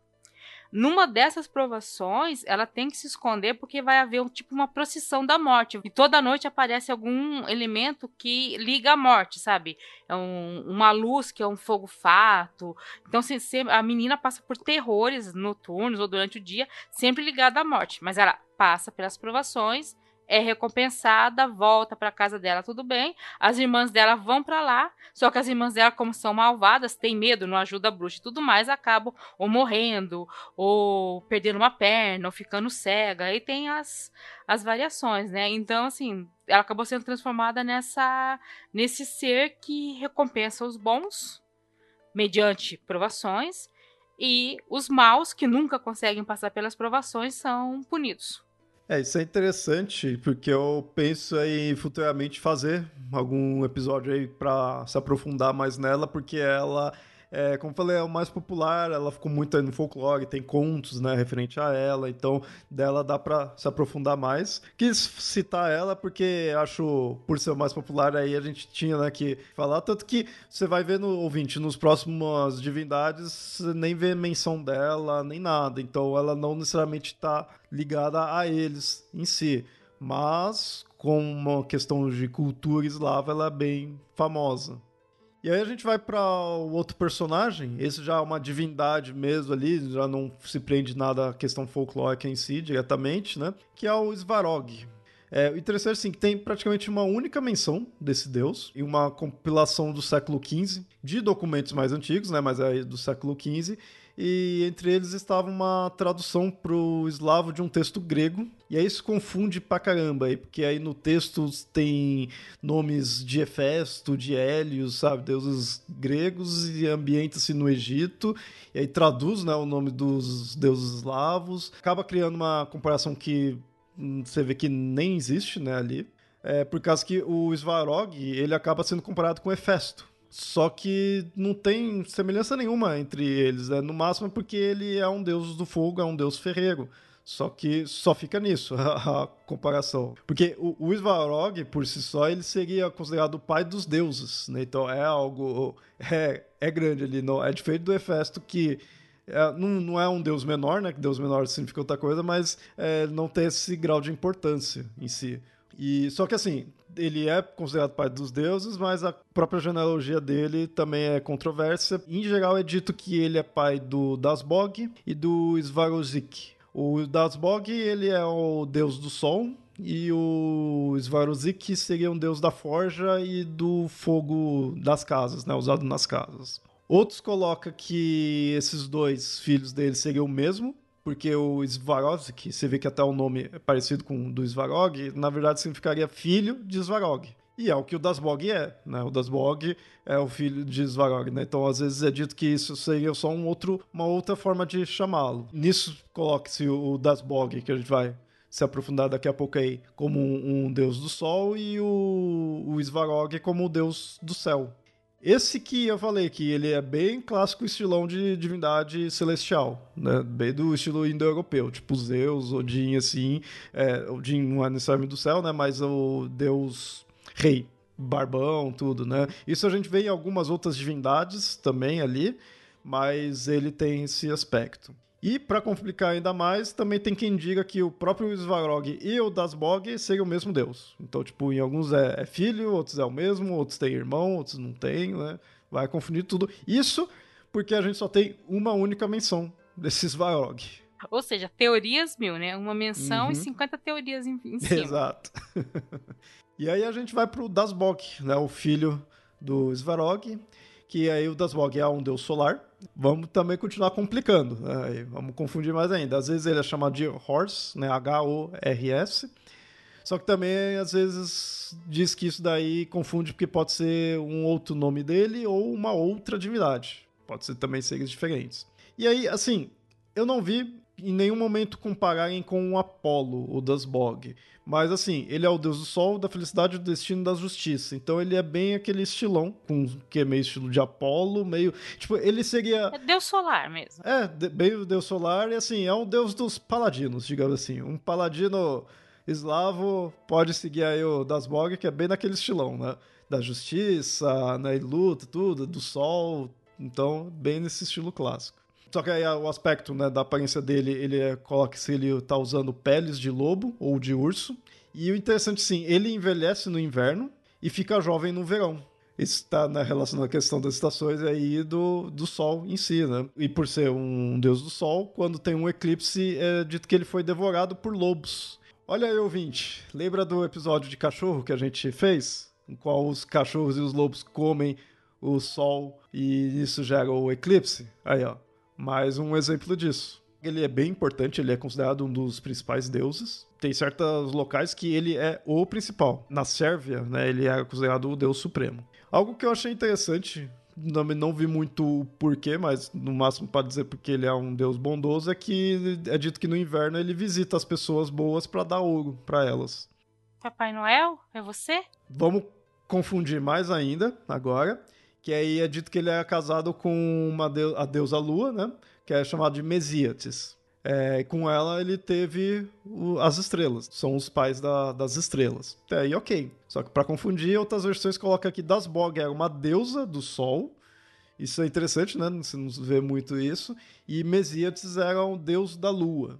Numa dessas provações, ela tem que se esconder porque vai haver um, tipo uma procissão da morte. E toda noite aparece algum elemento que liga a morte, sabe? É um, uma luz que é um fogo fato. Então, se, se, a menina passa por terrores noturnos ou durante o dia, sempre ligada à morte. Mas ela passa pelas provações é recompensada, volta para casa dela, tudo bem. As irmãs dela vão para lá, só que as irmãs dela, como são malvadas, têm medo, não ajuda a bruxa e tudo mais, acabam ou morrendo, ou perdendo uma perna, ou ficando cega. Aí tem as, as variações, né? Então, assim, ela acabou sendo transformada nessa nesse ser que recompensa os bons mediante provações e os maus que nunca conseguem passar pelas provações são punidos. É, isso é interessante, porque eu penso em futuramente fazer algum episódio aí para se aprofundar mais nela, porque ela é, como falei, é o mais popular, ela ficou muito aí no folclore, tem contos, né, referente a ela, então dela dá para se aprofundar mais. Quis citar ela porque acho, por ser o mais popular aí, a gente tinha, né, que falar, tanto que você vai ver no ouvinte, nos próximos divindades, nem vê menção dela, nem nada, então ela não necessariamente está ligada a eles em si, mas com uma questão de cultura eslava, ela é bem famosa. E aí a gente vai para o outro personagem, esse já é uma divindade mesmo ali, já não se prende nada à questão folclórica em si diretamente, né? Que é o Svarog. É, o interessante assim, que tem praticamente uma única menção desse deus e uma compilação do século XV, de documentos mais antigos, né, mas é do século XV, e entre eles estava uma tradução para o eslavo de um texto grego. E aí isso confunde pra caramba, aí, porque aí no texto tem nomes de Hefesto, de Hélios, sabe, deuses gregos e ambienta-se no Egito, e aí traduz né, o nome dos deuses eslavos, acaba criando uma comparação que hum, você vê que nem existe né, ali. É, por causa que o Svarog ele acaba sendo comparado com Hefesto. Só que não tem semelhança nenhuma entre eles, né? No máximo é porque ele é um deus do fogo, é um deus ferreiro. Só que só fica nisso a, comparação. Porque o, o Svarog, por si só, ele seria considerado o pai dos deuses, né? Então é algo... É, é grande ali, não, é diferente do Hefesto que... É, não, não, é um deus menor, né? Que deus menor significa outra coisa, mas é, não tem esse grau de importância em si. E só que assim, ele é considerado pai dos deuses, mas a própria genealogia dele também é controversa. Em geral é dito que ele é pai do Dasbog e do Svarozik. O Dasbog, ele é o deus do sol, e o Svarozik seria um deus da forja e do fogo das casas, né, usado nas casas. Outros colocam que esses dois filhos dele seriam o mesmo, porque o Svarog, você vê que até o nome é parecido com o do Svarog, na verdade significaria filho de Svarog. E é o que o Dasbog é, né? O Dasbog é o filho de Svarog, né? Então, às vezes é dito que isso seria só um outro, uma outra forma de chamá-lo. Nisso, coloque-se o Dasbog, que a gente vai se aprofundar daqui a pouco aí, como um, um deus do sol, e o, o Svarog como o deus do céu. Esse que eu falei que ele é bem clássico estilão de divindade celestial, né? Bem do estilo indo-europeu, tipo Zeus, Odin, assim. É, Odin não é necessariamente do céu, né? Mas o deus rei, barbão, tudo, né? Isso a gente vê em algumas outras divindades também ali, mas ele tem esse aspecto. E para complicar ainda mais, também tem quem diga que o próprio Svarog e o Dasbog seriam o mesmo deus. Então, tipo, em alguns é, é, filho, outros é o mesmo, outros têm irmão, outros não têm, né? Vai confundir tudo. Isso porque a gente só tem uma única menção desse Svarog. Ou seja, teorias mil, né? Uma menção uhum. e 50 teorias em, em cima. Exato. e aí a gente vai pro Dasbog, né? O filho do Svarog que aí o Dasbog é um deus solar. Vamos também continuar complicando, né? vamos confundir mais ainda. Às vezes ele é chamado de Horse, né? H-O-R-S. Só que também, às vezes, diz que isso daí confunde porque pode ser um outro nome dele ou uma outra divindade. Pode ser também seres diferentes. E aí, assim, eu não vi em nenhum momento compararem com o Apolo, o Dasbog. Mas assim, ele é o deus do sol, da felicidade, do destino e da justiça. Então ele é bem aquele estilão, com que é meio estilo de Apolo, meio. Tipo, ele seria. É deus solar mesmo. É, bem o deus solar, e assim, é um deus dos paladinos, digamos assim. Um paladino eslavo pode seguir aí o Dasbog, que é bem naquele estilão, né? Da justiça, né? E luta, tudo, do sol. Então, bem nesse estilo clássico. Só que aí o aspecto né, da aparência dele, ele é, coloca se ele tá usando peles de lobo ou de urso. E o interessante, sim, ele envelhece no inverno e fica jovem no verão. Isso está né, relacionado à questão das estações aí do, do Sol em si, né? E por ser um deus do Sol, quando tem um eclipse, é dito que ele foi devorado por lobos. Olha aí, ouvinte, lembra do episódio de cachorro que a gente fez? Em qual os cachorros e os lobos comem o Sol e isso gera o eclipse? Aí, ó, mais um exemplo disso. Ele é bem importante, ele é considerado um dos principais deuses. Tem certos locais que ele é o principal. Na Sérvia, né, ele é considerado o deus supremo. Algo que eu achei interessante, não, não vi muito o porquê, mas no máximo para dizer porque ele é um deus bondoso, é que é dito que no inverno ele visita as pessoas boas para dar ouro para elas. Papai Noel? É você? Vamos confundir mais ainda agora, que aí é dito que ele é casado com uma deu a deusa Lua, né? Que é chamada de Mesíates. É, com ela ele teve o, as estrelas, são os pais da, das estrelas. Até aí ok. Só que para confundir, outras versões colocam aqui Dasbog era uma deusa do sol. Isso é interessante, né? Não vê muito isso. E Mesíates era um deus da lua.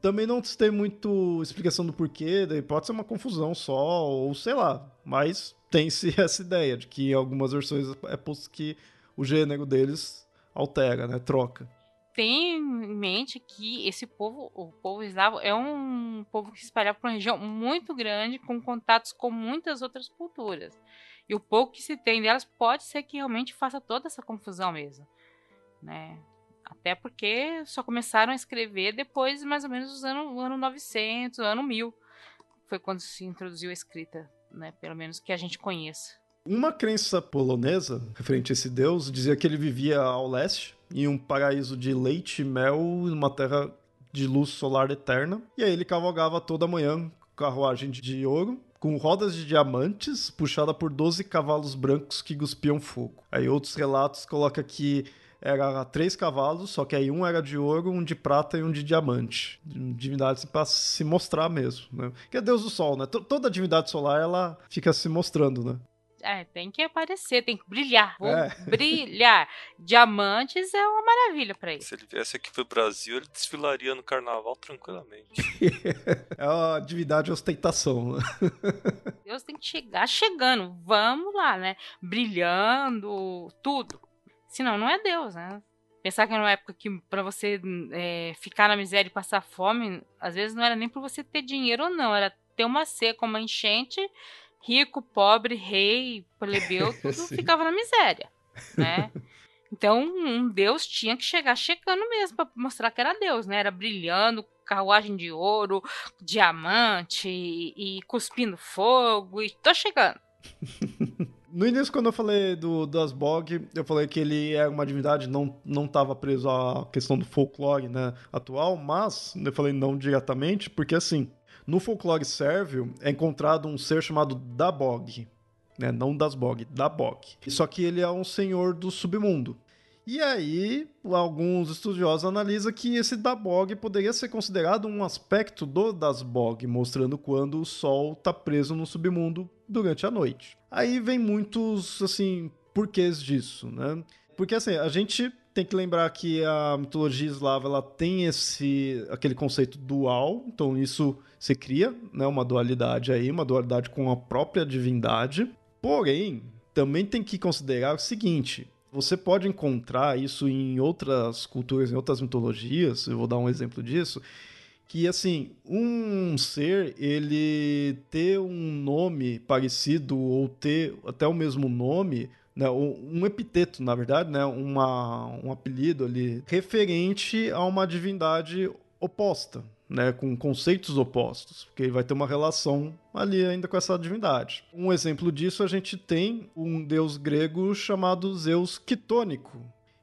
Também não tem muito explicação do porquê, daí pode ser uma confusão só, ou sei lá. Mas tem-se essa ideia de que algumas versões é que o gênero deles altera, né? Troca tem em mente que esse povo, o povo eslavo, é um povo que se espalhava por uma região muito grande, com contatos com muitas outras culturas. E o pouco que se tem delas pode ser que realmente faça toda essa confusão mesmo. Né? Até porque só começaram a escrever depois, mais ou menos, anos ano 900, ano 1000. Foi quando se introduziu a escrita, né? pelo menos que a gente conheça. Uma crença polonesa referente a esse deus dizia que ele vivia ao leste, em um paraíso de leite e mel, numa terra de luz solar eterna. E aí ele cavalgava toda manhã carruagem de ouro, com rodas de diamantes, puxada por 12 cavalos brancos que cuspiam fogo. Aí outros relatos colocam que era três cavalos, só que aí um era de ouro, um de prata e um de diamante. Divindades para se mostrar mesmo, né? Que é Deus do Sol, né? T toda divindade solar, ela fica se mostrando, né? É, tem que aparecer, tem que brilhar. Vou é. brilhar. Diamantes é uma maravilha para ele. Se ele viesse aqui pro Brasil, ele desfilaria no carnaval tranquilamente. é uma divindade ostentação. Deus tem que chegar chegando. Vamos lá, né? Brilhando, tudo. Senão não é Deus, né? Pensar que era uma época que para você é, ficar na miséria e passar fome, às vezes não era nem por você ter dinheiro ou não, era ter uma seca, uma enchente rico, pobre, rei, plebeu, tudo ficava na miséria, né? Então, um deus tinha que chegar chegando mesmo para mostrar que era deus, né? Era brilhando, carruagem de ouro, diamante e, e cuspindo fogo e tô chegando. No início, quando eu falei do das Bog, eu falei que ele é uma divindade, não não estava preso à questão do folclore né, atual, mas eu falei não diretamente, porque assim, no folclore sérvio é encontrado um ser chamado Dabog, né? não Dasbog, Dabog. Só que ele é um senhor do submundo. E aí, alguns estudiosos analisam que esse Dabog poderia ser considerado um aspecto do Dasbog, mostrando quando o Sol está preso no submundo durante a noite. Aí vem muitos, assim, porquês disso, né? Porque, assim, a gente tem que lembrar que a mitologia eslava ela tem esse aquele conceito dual, então isso se cria, né, uma dualidade aí, uma dualidade com a própria divindade. Porém, também tem que considerar o seguinte: você pode encontrar isso em outras culturas, em outras mitologias. Eu vou dar um exemplo disso. Que assim, um ser ele ter um nome parecido ou ter até o mesmo nome né, um epiteto, na verdade, né, uma, um apelido ali referente a uma divindade oposta, né, com conceitos opostos, porque ele vai ter uma relação ali ainda com essa divindade. Um exemplo disso a gente tem um deus grego chamado Zeus Quitônico,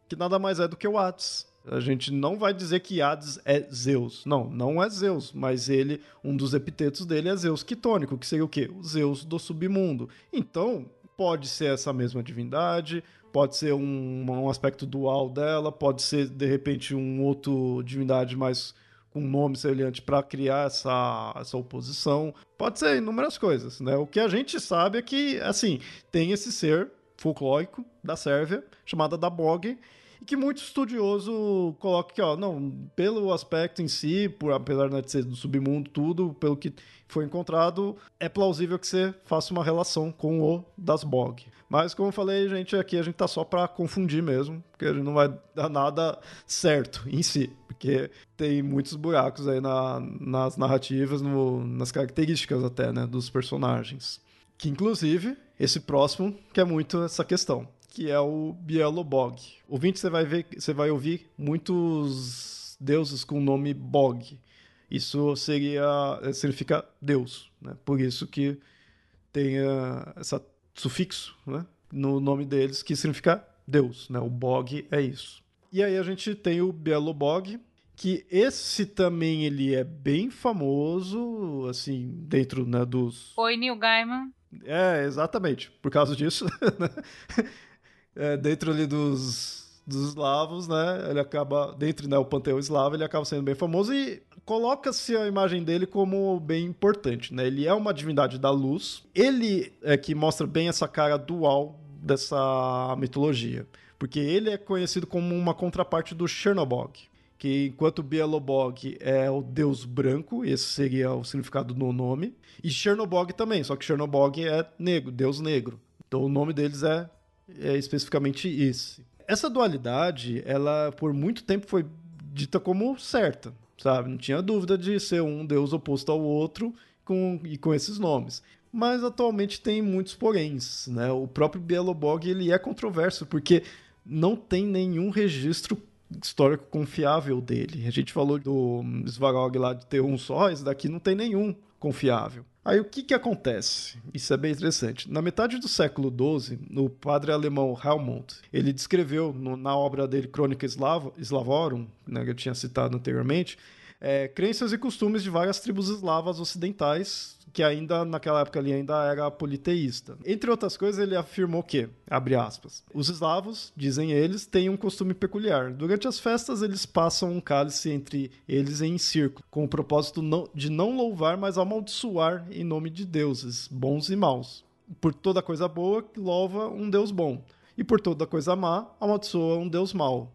que nada mais é do que o Hades. A gente não vai dizer que Hades é Zeus. Não, não é Zeus, mas ele, um dos epitetos dele é Zeus Quitônico, que seria o quê? O Zeus do submundo. Então, Pode ser essa mesma divindade, pode ser um, um aspecto dual dela, pode ser de repente um outro divindade mais com nome semelhante para criar essa, essa oposição. Pode ser inúmeras coisas, né? O que a gente sabe é que, assim, tem esse ser folclórico da Sérvia, chamada Dabog, e que muito estudioso coloca que, ó, não, pelo aspecto em si, por, apesar de ser do submundo, tudo, pelo que foi encontrado, é plausível que você faça uma relação com o das Bog. Mas, como eu falei, gente, aqui a gente tá só para confundir mesmo, porque a gente não vai dar nada certo em si, porque tem muitos buracos aí na, nas narrativas, no, nas características até, né, dos personagens. Que, inclusive, esse próximo que é muito essa questão que é o Bielobog. Ouvinte, você vai ver, você vai ouvir muitos deuses com o nome Bog. Isso seria significa Deus, né? Por isso que tem uh, esse sufixo, né? No nome deles que significa Deus, né? O Bog é isso. E aí a gente tem o Bielobog, que esse também ele é bem famoso, assim, dentro né, dos... Oi, Neil Gaiman. É, exatamente, por causa disso. É, dentro ali dos, dos eslavos, né? Ele acaba, dentro né, o panteão eslavo, ele acaba sendo bem famoso e coloca-se a imagem dele como bem importante, né? Ele é uma divindade da luz. Ele é que mostra bem essa cara dual dessa mitologia, porque ele é conhecido como uma contraparte do Chernobog, que enquanto Bielobog é o deus branco, esse seria o significado do nome, e Chernobog também, só que Chernobog é negro, deus negro. Então o nome deles é é especificamente esse. Essa dualidade, ela por muito tempo foi dita como certa, sabe? Não tinha dúvida de ser um deus oposto ao outro com, e com esses nomes. Mas atualmente tem muitos poréns, né? O próprio Bielobog ele é controverso porque não tem nenhum registro histórico confiável dele. A gente falou do Svarog lá de ter um só, esse daqui não tem nenhum confiável. Aí o que, que acontece? Isso é bem interessante. Na metade do século XII, o padre alemão Helmont, ele descreveu no, na obra dele Crônica Slavorum, né, que eu tinha citado anteriormente, é, crenças e costumes de várias tribos eslavas ocidentais que ainda naquela época ali ainda era politeísta. Entre outras coisas, ele afirmou que, abre aspas, os eslavos, dizem eles, têm um costume peculiar. Durante as festas, eles passam um cálice entre eles em círculo, com o propósito de não louvar, mas amaldiçoar em nome de deuses, bons e maus. Por toda coisa boa, louva um deus bom, e por toda coisa má, amaldiçoa um deus mau.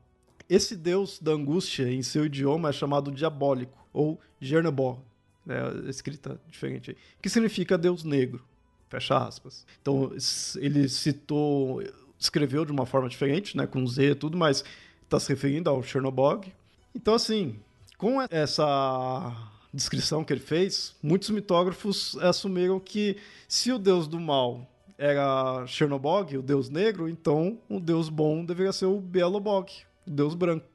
Esse deus da angústia, em seu idioma, é chamado diabólico, ou Jernobor, né, escrita diferente que significa Deus negro, fecha aspas. Então ele citou, escreveu de uma forma diferente, né, com Z e tudo, mas está se referindo ao Chernobog. Então assim, com essa descrição que ele fez, muitos mitógrafos assumiram que se o deus do mal era Chernobog, o deus negro, então o deus bom deveria ser o Bielobog, o deus branco.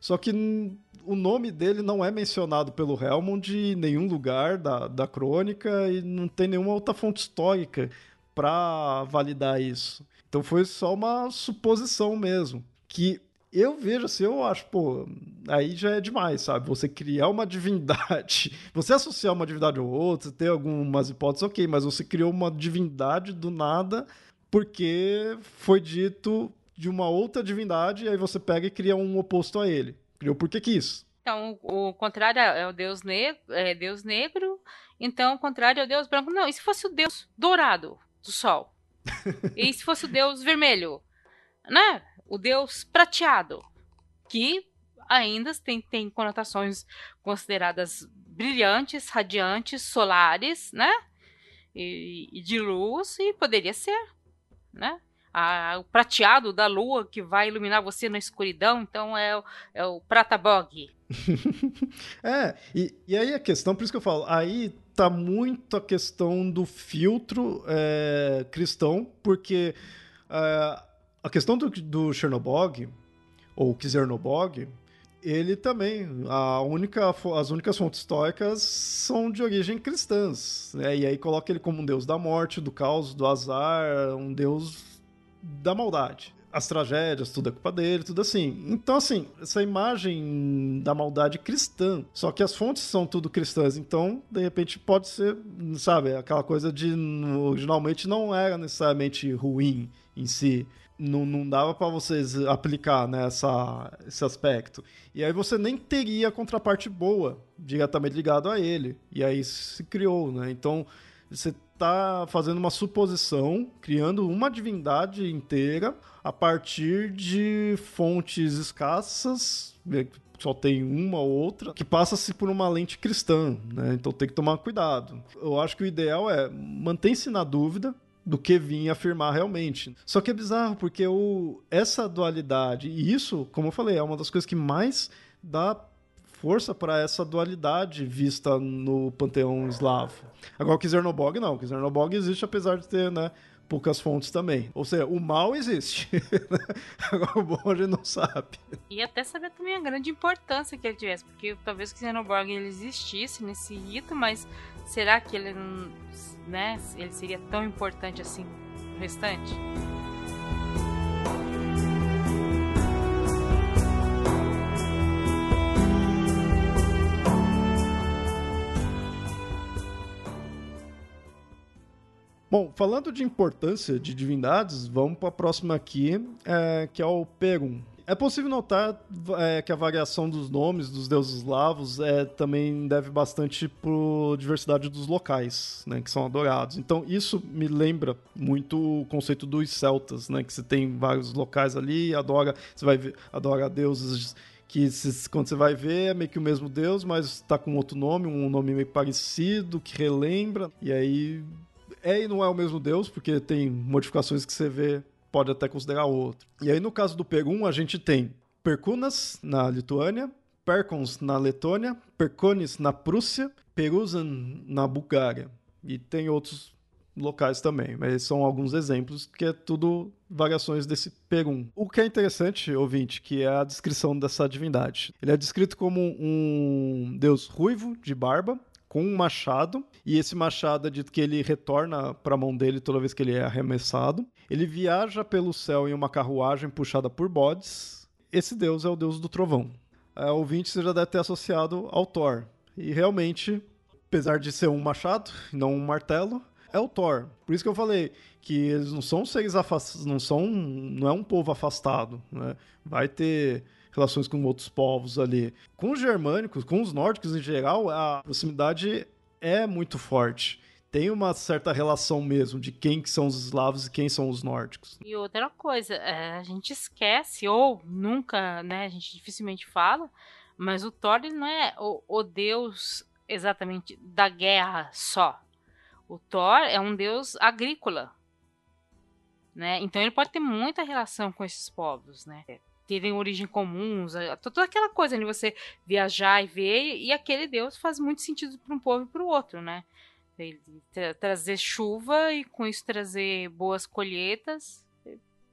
Só que o nome dele não é mencionado pelo Helmond em nenhum lugar da, da crônica e não tem nenhuma outra fonte histórica para validar isso. Então foi só uma suposição mesmo. Que eu vejo assim, eu acho, pô, aí já é demais, sabe? Você criar uma divindade, você associar uma divindade ou outra, ter algumas hipóteses, ok, mas você criou uma divindade do nada porque foi dito de uma outra divindade, e aí você pega e cria um oposto a ele. Criou porque quis. Então, o, contrário é o Deus, ne é Deus negro, então o contrário é o Deus branco. Não, e se fosse o Deus dourado do sol? e se fosse o Deus vermelho? Né? O Deus prateado, que ainda tem, tem conotações consideradas brilhantes, radiantes, solares, né? E, e de luz, e poderia ser, né? A, o prateado da lua que vai iluminar você na escuridão, então é, o, é o prata bog. é, e, e aí a questão, por isso que eu falo, aí tá muito a questão do filtro é, cristão, porque é, a questão do, do Chernobog, ou Kizernobog, ele também, a única, as únicas fontes históricas são de origem cristãs, né? E aí coloca ele como um deus da morte, do caos, do azar, um deus da maldade. As tragédias, tudo é culpa dele, tudo assim. Então, assim, essa imagem da maldade cristã, só que as fontes são tudo cristãs, então, de repente, pode ser, sabe, aquela coisa de originalmente não era necessariamente ruim em si. Não, não dava para vocês aplicar né, esse aspecto. E aí você nem teria a contraparte boa diretamente ligado a ele. E aí se criou, né? Então Você está fazendo uma suposição, criando uma divindade inteira a partir de fontes escassas, né, só tem uma ou outra, que passa-se por uma lente cristã, né? Então tem que tomar cuidado. Eu acho que o ideal é manter-se na dúvida, do que vir afirmar realmente. Só que é bizarro, porque o, essa dualidade, e isso, como eu falei, é uma das coisas que mais dá força para essa dualidade vista no panteão eslavo. Agora o Kizernobog não, o Kizernobog existe apesar de ter, né, poucas fontes também. Ou seja, o mal existe. Agora o bom a gente não sabe. E até saber também a grande importância que ele tivesse, porque talvez o Xenoborg ele existisse nesse rito, mas será que ele, né, ele seria tão importante assim no restante? Bom, falando de importância de divindades, vamos para a próxima aqui, é, que é o Perum. É possível notar é, que a variação dos nomes dos deuses eslavos é, também deve bastante por diversidade dos locais, né, que são adorados. Então isso me lembra muito o conceito dos celtas, né, que você tem vários locais ali, adora, você vai ver, adora deuses que quando você vai ver é meio que o mesmo deus, mas está com outro nome, um nome meio parecido, que relembra, e aí é e não é o mesmo Deus, porque tem modificações que você vê, pode até considerar outro. E aí, no caso do Perum, a gente tem Perkunas na Lituânia, Perkons na Letônia, Percones na Prússia, Perusan na Bulgária. E tem outros locais também, mas são alguns exemplos que é tudo variações desse Perum. O que é interessante, ouvinte, que é a descrição dessa divindade. Ele é descrito como um deus ruivo, de barba, com um machado, e esse machado é dito que ele retorna para a mão dele toda vez que ele é arremessado. Ele viaja pelo céu em uma carruagem puxada por bodes. Esse deus é o deus do trovão. É, o ouvinte você já deve ter associado ao Thor. E realmente, apesar de ser um machado não um martelo, é o Thor. Por isso que eu falei que eles não são seres afastados, não são, não é um povo afastado, né? Vai ter relações com outros povos ali. Com os germânicos, com os nórdicos em geral, a proximidade é muito forte. Tem uma certa relação mesmo de quem que são os eslavos e quem são os nórdicos. E outra coisa, é, a gente esquece, ou nunca, né, a gente dificilmente fala, mas o Thor não é o, o deus exatamente da guerra só. O Thor é um deus agrícola. Né? Então ele pode ter muita relação com esses povos, né? terem origem comuns, toda aquela coisa de você viajar e ver, e aquele Deus faz muito sentido para um povo e para o outro, né? Ele tra trazer chuva e com isso trazer boas colheitas.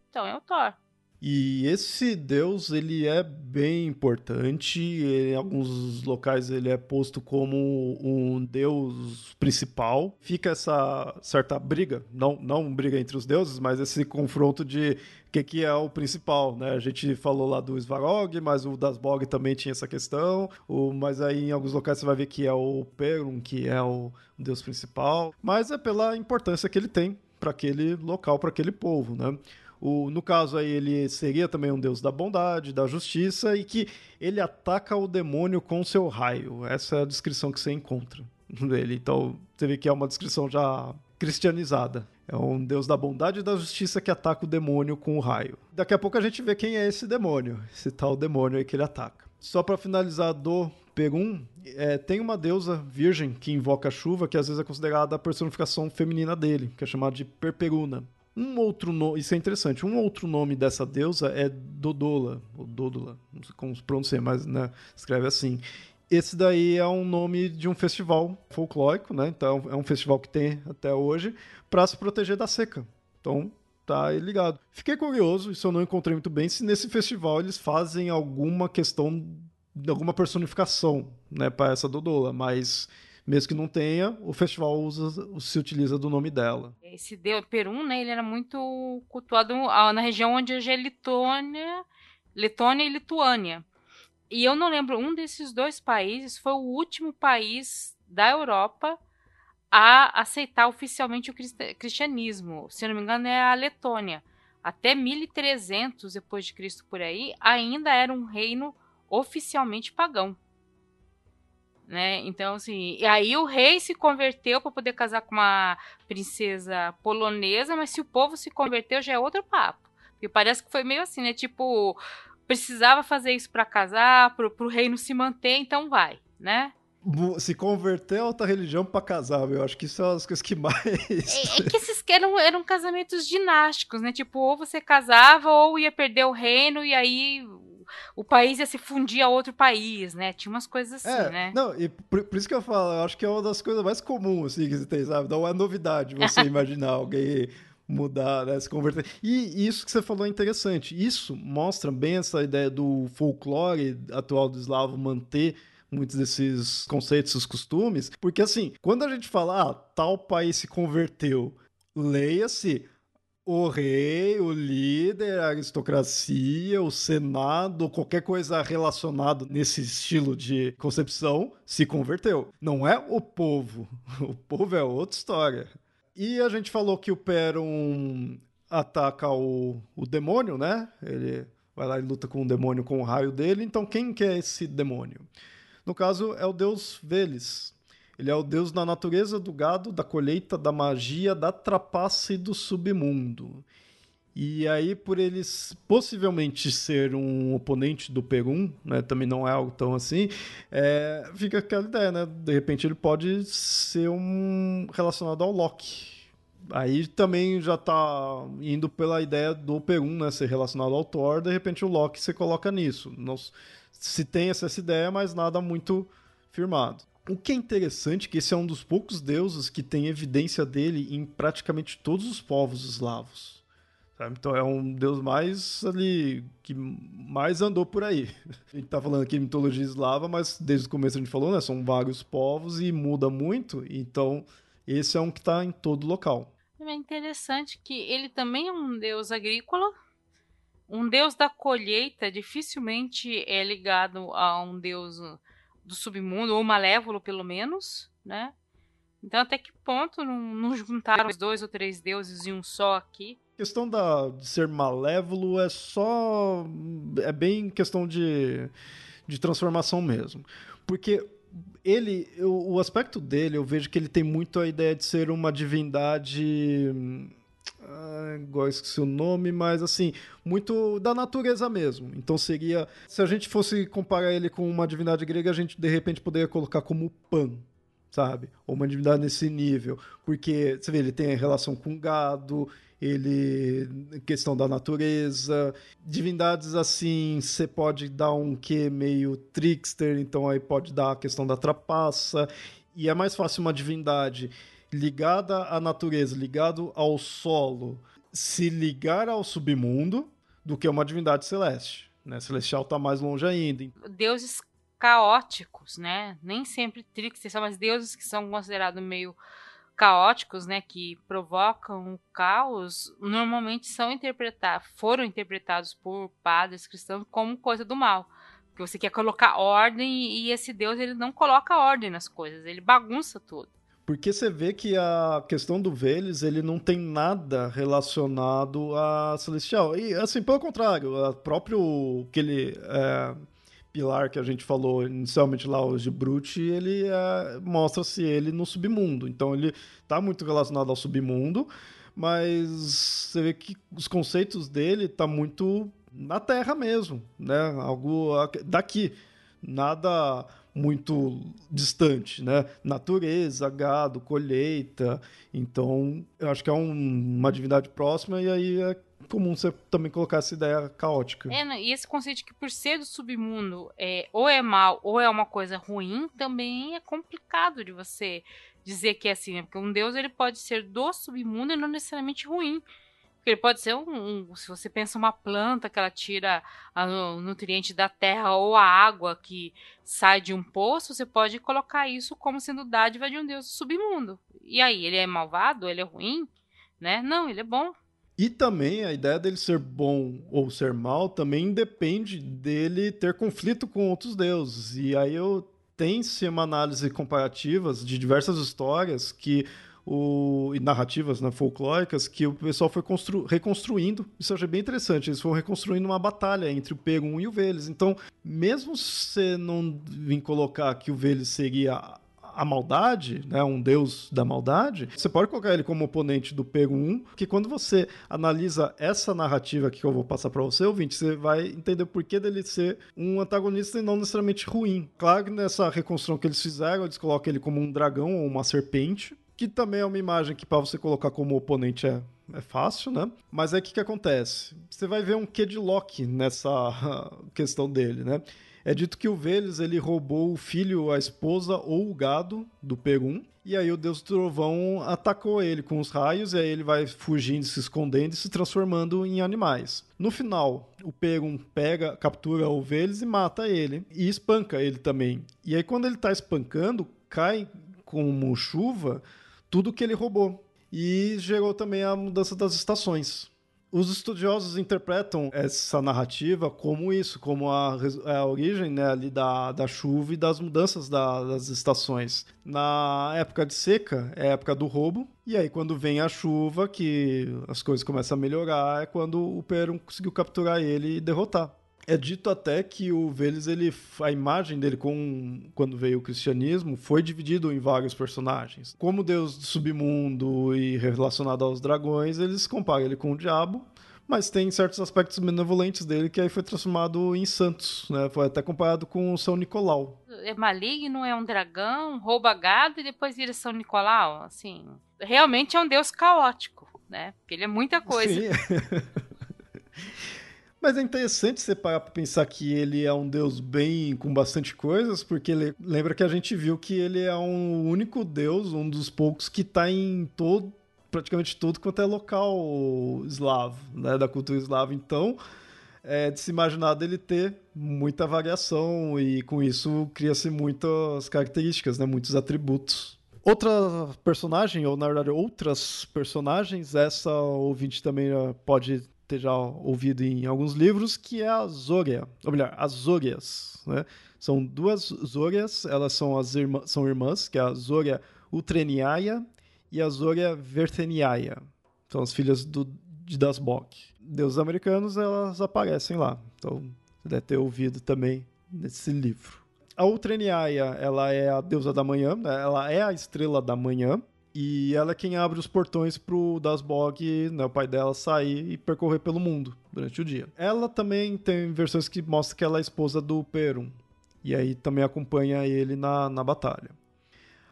Então é o Thor. E esse deus, ele é bem importante. Em alguns locais ele é posto como um deus principal. Fica essa certa briga, não, não briga entre os deuses, mas esse confronto de o que, que é o principal, né? A gente falou lá do Svarog, mas o das Bog também tinha essa questão. O, mas aí em alguns locais você vai ver que é o Perun, que é o deus principal. Mas é pela importância que ele tem para aquele local, para aquele povo, né? O, no caso aí, ele seria também um deus da bondade, da justiça e que ele ataca o demônio com seu raio. Essa é a descrição que você encontra dele. Então, você vê que é uma descrição já cristianizada. É um deus da bondade e da justiça que ataca o demônio com o raio. Daqui a pouco a gente vê quem é esse demônio, esse tal demônio aí que ele ataca. Só para finalizar do Perum, é, tem uma deusa virgem que invoca a chuva, que às vezes é considerada a personificação feminina dele, que é chamada de Perperuna. Um outro nome, isso é interessante, um outro nome dessa deusa é Dodola, ou Dodola, não sei como pronunciar, mas né, escreve assim. Esse daí é um nome de um festival folclórico, né? Então é um festival que tem até hoje para se proteger da seca. Então tá aí ligado. Fiquei curioso, isso eu não encontrei muito bem, se nesse festival eles fazem alguma questão, alguma personificação, né, para essa Dodola, mas mesmo que não tenha, o festival usa, se utiliza do nome dela. Esse deus Peru, né, ele era muito cultuado na região onde hoje é Letônia, Letônia e Lituânia. E eu não lembro, um desses dois países foi o último país da Europa a aceitar oficialmente o cristianismo. Se não me engano, é a Letônia. Até 1300 depois de Cristo por aí, ainda era um reino oficialmente pagão. Né? Então, assim, e aí o rei se converteu para poder casar com uma princesa polonesa, mas se o povo se converteu já é outro papo. E parece que foi meio assim, né? Tipo, precisava fazer isso para casar, pro, pro reino se manter, então vai, né? Se converter a outra religião para casar, eu acho que isso é das coisas que mais. É, é que esses eram, eram casamentos dinásticos, né? Tipo, ou você casava ou ia perder o reino e aí o país ia se fundir a outro país, né? Tinha umas coisas assim, é, né? Não, e por, por, isso que eu falo, eu acho que é uma das coisas mais comuns assim, que você tem, sabe? Não é novidade você imaginar alguém mudar, né, se converter. E isso que você falou é interessante. Isso mostra bem essa ideia do folclore atual do eslavo manter muitos desses conceitos, esses costumes, porque assim, quando a gente fala, ah, tal país se converteu, leia-se o rei, o líder, a aristocracia, o senado, qualquer coisa relacionada nesse estilo de concepção se converteu. Não é o povo. O povo é outra história. E a gente falou que o Peron ataca o, o demônio, né? Ele vai lá e luta com o demônio com o raio dele. Então quem que é esse demônio? No caso, é o deus Veles. Ele é o deus da natureza, do gado, da colheita, da magia, da trapaça e do submundo. E aí, por ele possivelmente ser um oponente do Perum, né, também não é algo tão assim, é, fica aquela ideia, né? De repente ele pode ser um relacionado ao Loki. Aí também já tá indo pela ideia do Perum, né? Ser relacionado ao Thor, de repente o Loki você coloca nisso. Não, se tem essa ideia, mas nada muito firmado. O que é interessante é que esse é um dos poucos deuses que tem evidência dele em praticamente todos os povos eslavos. Sabe? Então é um deus mais ali que mais andou por aí. A gente tá falando aqui de mitologia eslava, mas desde o começo a gente falou, né? São vários povos e muda muito. Então esse é um que está em todo local. É interessante que ele também é um deus agrícola, um deus da colheita. Dificilmente é ligado a um deus do submundo, ou malévolo pelo menos, né? Então até que ponto não, não juntaram os dois ou três deuses em um só aqui? A questão da, de ser malévolo é só. é bem questão de, de transformação mesmo. Porque ele. O, o aspecto dele, eu vejo que ele tem muito a ideia de ser uma divindade ah, igual esqueci o nome, mas assim, muito da natureza mesmo. Então seria. Se a gente fosse comparar ele com uma divindade grega, a gente de repente poderia colocar como Pan, sabe? Ou uma divindade nesse nível. Porque, você vê, ele tem relação com gado, ele. questão da natureza. Divindades assim, você pode dar um que meio trickster, então aí pode dar a questão da trapaça. E é mais fácil uma divindade ligada à natureza, ligado ao solo, se ligar ao submundo do que uma divindade celeste. Né? Celestial está mais longe ainda. Deuses caóticos, né? Nem sempre tricksters, mas deuses que são considerados meio caóticos, né, que provocam o caos, normalmente são interpretados, foram interpretados por padres cristãos como coisa do mal. Porque você quer colocar ordem e esse Deus ele não coloca ordem nas coisas, ele bagunça tudo. Porque você vê que a questão do Veles, ele não tem nada relacionado a Celestial. E, assim, pelo contrário, o próprio aquele é, pilar que a gente falou inicialmente lá, o de Brute, ele é, mostra-se ele no submundo. Então, ele está muito relacionado ao submundo, mas você vê que os conceitos dele tá muito na Terra mesmo, né? Algo daqui. Nada muito distante, né? Natureza, gado, colheita. Então, eu acho que é um, uma divindade próxima e aí é comum você também colocar essa ideia caótica. É, e esse conceito que por ser do submundo é, ou é mal ou é uma coisa ruim, também é complicado de você dizer que é assim, né? Porque um deus ele pode ser do submundo e não necessariamente ruim. Porque ele pode ser um, um, Se você pensa uma planta que ela tira o nutriente da terra ou a água que sai de um poço, você pode colocar isso como sendo dádiva de um deus do submundo. E aí, ele é malvado? Ele é ruim? Né? Não, ele é bom. E também a ideia dele ser bom ou ser mal também depende dele ter conflito com outros deuses. E aí eu tem-se uma análise comparativas de diversas histórias que o, e narrativas né, folclóricas que o pessoal foi reconstruindo. Isso eu achei bem interessante. Eles foram reconstruindo uma batalha entre o Perum e o Veles. Então, mesmo você não vir colocar que o Veles seria a maldade, né, um deus da maldade, você pode colocar ele como oponente do P1, que quando você analisa essa narrativa que eu vou passar para você, ouvinte, você vai entender o porquê dele ser um antagonista e não necessariamente ruim. Claro que nessa reconstrução que eles fizeram, eles colocam ele como um dragão ou uma serpente, que também é uma imagem que para você colocar como oponente é, é fácil, né? Mas aí o que, que acontece? Você vai ver um quê de Loki nessa questão dele, né? É dito que o Veles ele roubou o filho, a esposa ou o gado do Perum. E aí o deus do trovão atacou ele com os raios, e aí ele vai fugindo, se escondendo e se transformando em animais. No final, o Perum pega, captura o Veles e mata ele. E espanca ele também. E aí quando ele está espancando, cai como chuva tudo que ele roubou. E gerou também a mudança das estações. Os estudiosos interpretam essa narrativa como isso, como a, a origem né, ali da, da chuva e das mudanças da, das estações. Na época de seca, é a época do roubo, e aí quando vem a chuva, que as coisas começam a melhorar, é quando o Perum conseguiu capturar ele e derrotar. É dito até que o Veles, ele, a imagem dele com, quando veio o cristianismo foi dividido em vários personagens. Como deus do submundo e relacionado aos dragões, eles comparam ele com o diabo, mas tem certos aspectos benevolentes dele que aí foi transformado em santos, né? Foi até comparado com São Nicolau. É maligno, é um dragão, rouba gado e depois vira São Nicolau, assim. Realmente é um deus caótico, né? Porque ele é muita coisa. Sim. Mas é interessante você parar pensar que ele é um deus bem com bastante coisas, porque ele, lembra que a gente viu que ele é um único deus, um dos poucos que tá em todo, praticamente todo quanto é local eslavo, né, da cultura eslava. Então, é de se imaginar dele ter muita variação e com isso cria-se muitas características, né, muitos atributos. Outra personagem, ou na verdade outras personagens, essa ouvinte também pode ter já ouvido em alguns livros, que é a Zoria, ou melhor, as Zorias, né? São duas Zorias, elas são as irmã, são irmãs, que é a Zoria Utreniaia e a Zoria Verteniaia. São as filhas do, de Dasbok. Deuses americanos, elas aparecem lá. Então, você deve ter ouvido também nesse livro. A Utreniaia, ela é a deusa da manhã, né? ela é a estrela da manhã, e ela é quem abre os portões pro Dasbog, né, o pai dela, sair e percorrer pelo mundo durante o dia. Ela também tem versões que mostram que ela é esposa do Perum. E aí também acompanha ele na, na batalha.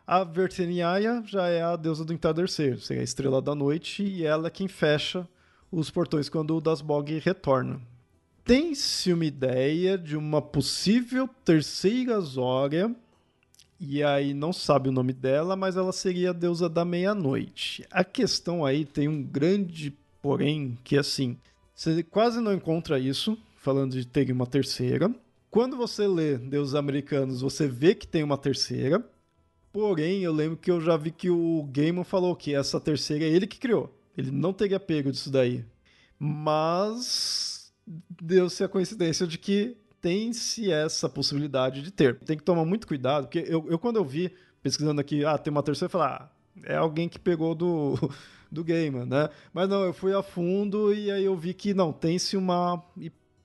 A Verteniaia já é a deusa do entardecer, seria a estrela da noite, e ela é quem fecha os portões quando o Dasbog retorna. Tem-se uma ideia de uma possível terceira Zória e aí não sabe o nome dela, mas ela seria a deusa da meia-noite. A questão aí tem um grande porém que assim, você quase não encontra isso falando de ter uma terceira. Quando você lê Deuses Americanos, você vê que tem uma terceira. Porém, eu lembro que eu já vi que o Gaiman falou que essa terceira é ele que criou. Ele não teria pego disso daí. Mas deu-se a coincidência de que tem-se essa possibilidade de ter. Tem que tomar muito cuidado, porque eu, eu quando eu vi, pesquisando aqui, ah, tem uma terceira, eu falei, ah, é alguém que pegou do, do Gamer, né? Mas não, eu fui a fundo e aí eu vi que não, tem-se uma,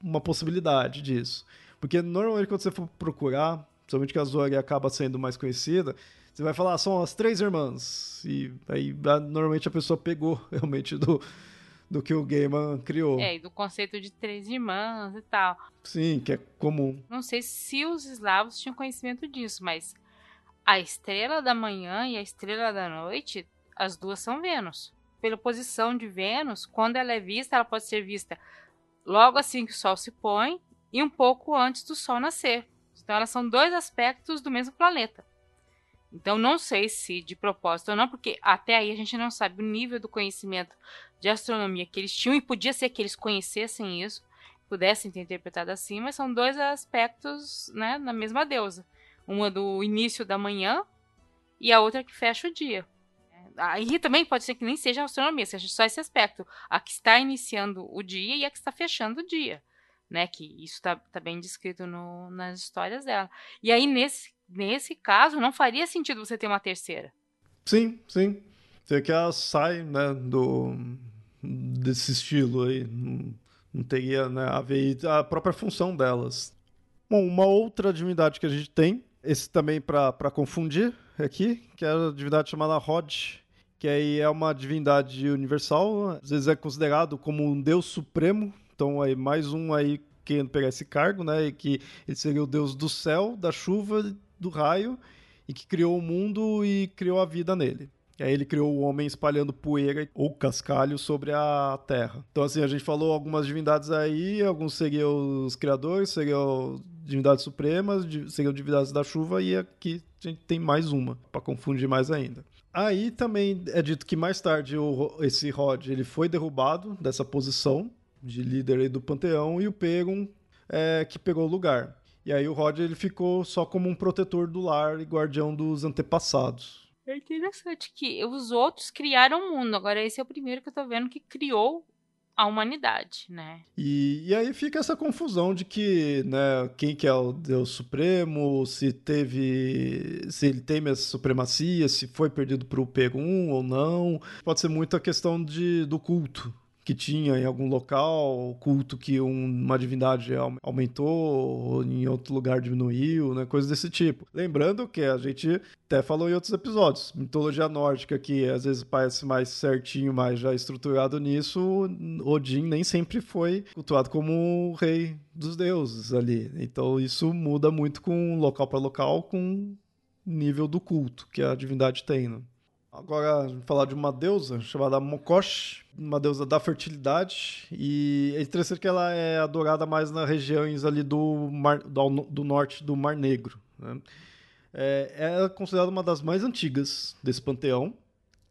uma possibilidade disso. Porque normalmente quando você for procurar, principalmente que a Zori acaba sendo mais conhecida, você vai falar, ah, são as três irmãs. E aí normalmente a pessoa pegou realmente do, do que o Gaiman criou. É, e do conceito de três irmãs e tal. Sim, que é comum. Não sei se os eslavos tinham conhecimento disso, mas a estrela da manhã e a estrela da noite, as duas são Vênus. Pela posição de Vênus, quando ela é vista, ela pode ser vista logo assim que o Sol se põe e um pouco antes do Sol nascer. Então, elas são dois aspectos do mesmo planeta. Então, não sei se de propósito ou não, porque até aí a gente não sabe o nível do conhecimento de astronomia que eles tinham, e podia ser que eles conhecessem isso, pudessem ter interpretado assim, mas são dois aspectos né, na mesma deusa. Uma do início da manhã e a outra que fecha o dia. Aí também pode ser que nem seja astronomia, seja só esse aspecto. A que está iniciando o dia e a que está fechando o dia. Né, que isso está tá bem descrito no, nas histórias dela. E aí, nesse, nesse caso, não faria sentido você ter uma terceira. Sim, sim. Você que ela sai, né, do, desse estilo aí. Não, teria né, a ver a própria função delas. Bom, uma outra divindade que a gente tem, esse também para confundir aqui, que é a divindade chamada Rod, que aí é uma divindade universal, às vezes é considerado como um deus supremo, então aí mais um aí querendo pegar esse cargo, né, e que ele seria o deus do céu, da chuva, do raio, e que criou o mundo e criou a vida nele. Aí ele criou o homem espalhando poeira ou cascalho sobre a terra. Então, assim, a gente falou algumas divindades aí, alguns seriam os criadores, seriam divindades supremas, seriam divindades da chuva, e aqui a gente tem mais uma, para confundir mais ainda. Aí também é dito que mais tarde o, esse Rod ele foi derrubado dessa posição de líder do panteão e o Pegon é, que pegou o lugar. E aí o Rod ele ficou só como um protetor do lar e guardião dos antepassados. É interessante que os outros criaram o mundo, agora esse é o primeiro que eu tô vendo que criou a humanidade, né? E, e aí fica essa confusão de que, né, quem que é o Deus Supremo, se teve, se ele tem essa supremacia, se foi perdido para o Perum ou não. Pode ser muito a questão de, do culto, que tinha em algum local, culto que um, uma divindade aumentou, em outro lugar diminuiu, né? Coisas desse tipo. Lembrando que a gente até falou em outros episódios, mitologia nórdica, que às vezes parece mais certinho, mais já estruturado nisso, Odin nem sempre foi cultuado como o rei dos deuses ali. Então isso muda muito com local para local, com nível do culto que a divindade tem, né? Agora, falar de uma deusa chamada Mokosh, uma deusa da fertilidade. E é interessante que ela é adorada mais nas regiões ali do, mar, do, do norte do Mar Negro. Né? É, é considerada uma das mais antigas desse panteão.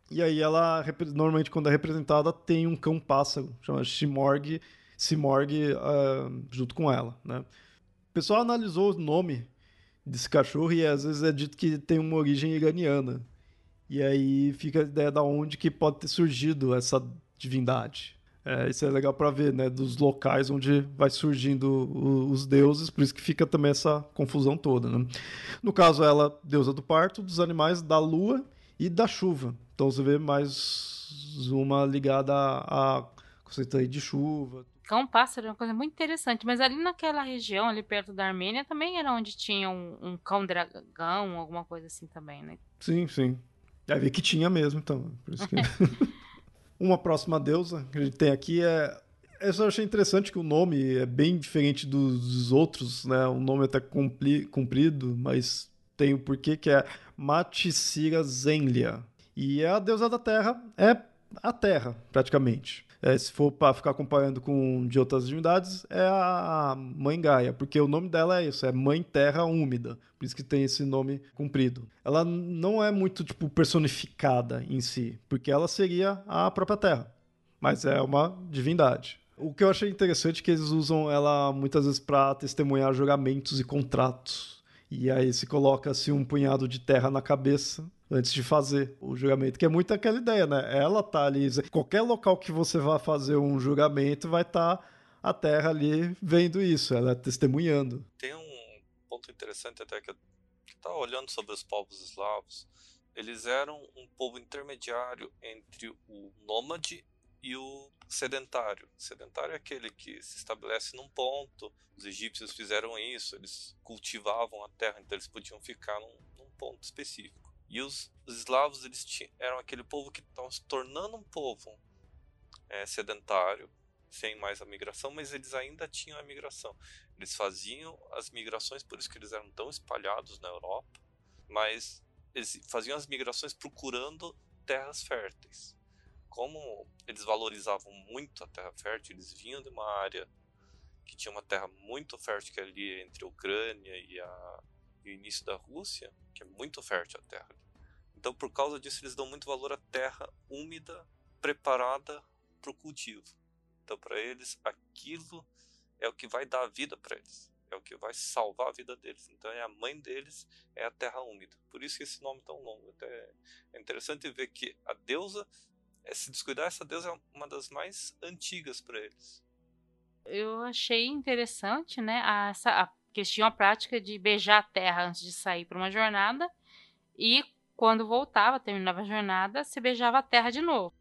E aí ela, normalmente, quando é representada, tem um cão-pássaro, chama Shimorg, Simorg, uh, junto com ela. Né? O pessoal analisou o nome desse cachorro e às vezes é dito que tem uma origem iraniana. E aí fica a ideia da onde que pode ter surgido essa divindade. É, isso é legal para ver, né? Dos locais onde vai surgindo os deuses, por isso que fica também essa confusão toda, né? No caso, ela, deusa do parto, dos animais, da lua e da chuva. Então você vê mais uma ligada a, a conceito aí de chuva. Cão pássaro é uma coisa muito interessante, mas ali naquela região, ali perto da Armênia, também era onde tinha um, um cão dragão, alguma coisa assim também, né? Sim, sim. Vai ver que tinha mesmo, então. Por isso que... Uma próxima deusa que a gente tem aqui é. Eu achei interessante que o nome é bem diferente dos outros, né? O nome é até comprido, mas tem o porquê que é Maticira Zenlia. E é a deusa da terra, é a terra, praticamente. É, se for para ficar acompanhando com de outras divindades, é a Mãe Gaia, porque o nome dela é isso, é Mãe Terra Úmida, por isso que tem esse nome comprido. Ela não é muito tipo personificada em si, porque ela seria a própria Terra, mas é uma divindade. O que eu achei interessante é que eles usam ela muitas vezes para testemunhar julgamentos e contratos. E aí se coloca-se um punhado de terra na cabeça antes de fazer o julgamento, que é muito aquela ideia, né? Ela tá ali, qualquer local que você vá fazer um julgamento vai estar tá a terra ali vendo isso, ela é testemunhando. Tem um ponto interessante até que eu estava olhando sobre os povos eslavos. Eles eram um povo intermediário entre o nômade e o sedentário. Sedentário é aquele que se estabelece num ponto. Os egípcios fizeram isso, eles cultivavam a terra, então eles podiam ficar num, num ponto específico. E os, os eslavos eles eram aquele povo que estava se tornando um povo é, sedentário, sem mais a migração, mas eles ainda tinham a migração. Eles faziam as migrações, por isso que eles eram tão espalhados na Europa, mas eles faziam as migrações procurando terras férteis. Como eles valorizavam muito a terra fértil, eles vinham de uma área que tinha uma terra muito fértil é ali entre a Ucrânia e, a, e o início da Rússia, que é muito fértil a terra. Então, por causa disso, eles dão muito valor à terra úmida, preparada para o cultivo. Então, para eles, aquilo é o que vai dar a vida para eles, é o que vai salvar a vida deles. Então, é a mãe deles é a terra úmida. Por isso que esse nome é tão longo. Até é interessante ver que a deusa, se descuidar, essa deusa é uma das mais antigas para eles. Eu achei interessante, né, a, essa, a, que eles tinham a prática de beijar a terra antes de sair para uma jornada e quando voltava, terminava a jornada, se beijava a terra de novo.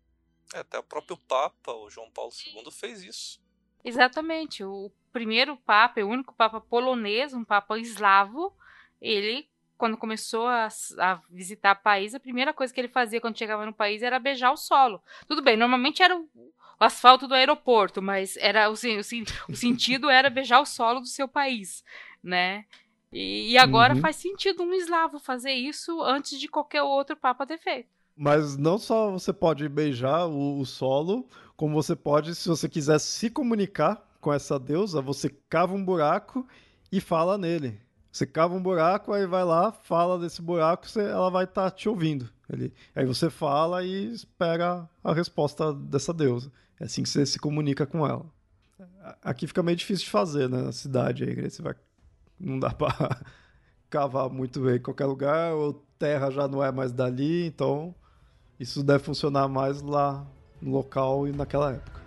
É, até o próprio Papa, o João Paulo II, fez isso. Exatamente. O primeiro Papa, o único Papa polonês, um Papa eslavo, ele, quando começou a, a visitar o país, a primeira coisa que ele fazia quando chegava no país era beijar o solo. Tudo bem, normalmente era o, o asfalto do aeroporto, mas era o, o, o sentido era beijar o solo do seu país, né? E, e agora uhum. faz sentido um eslavo fazer isso antes de qualquer outro Papa ter feito. Mas não só você pode beijar o, o, solo, como você pode, se você quiser se comunicar com essa deusa, você cava um buraco e fala nele. Você cava um buraco, aí vai lá, fala desse buraco, você, ela vai estar tá te ouvindo. Aí você fala e espera a resposta dessa deusa. É assim que você se comunica com ela. Aqui fica meio difícil de fazer, né? Na cidade aí, você vai. Não dá pra cavar muito bem em qualquer lugar, ou terra já não é mais dali, então isso deve funcionar mais lá no local e naquela época.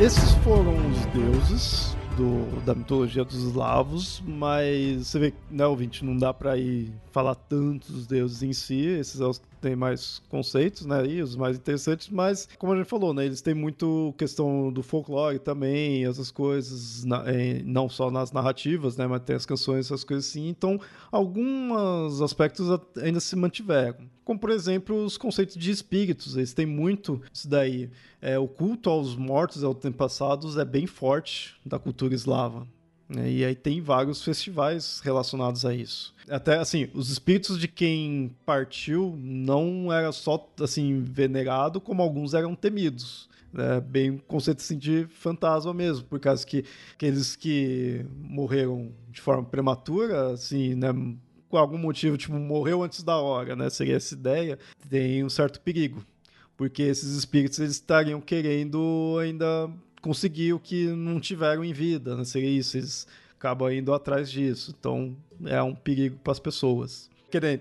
Esses foram os deuses do, da mitologia dos eslavos, mas você vê, né, ouvinte, não dá para ir falar tanto dos deuses em si, esses têm mais conceitos, né, e os mais interessantes, mas, como a gente falou, né, eles têm muito questão do folclore também, essas coisas, na, é, não só nas narrativas, né, mas tem as canções, essas coisas assim, então, alguns aspectos ainda se mantiveram como por exemplo os conceitos de espíritos. Eles têm muito isso daí. É, o culto aos mortos e aos antepassados é bem forte da cultura eslava. Né? E aí tem vários festivais relacionados a isso. Até assim, os espíritos de quem partiu não era só assim venerado, como alguns eram temidos. É bem conceito assim, de fantasma mesmo, por causa que aqueles que morreram de forma prematura, assim, né, por algum motivo, tipo, morreu antes da hora, né? Seria essa ideia, tem um certo perigo. Porque esses espíritos eles estariam querendo ainda conseguir o que não tiveram em vida, né? Seria isso, eles acabam indo atrás disso. Então, é um perigo para as pessoas.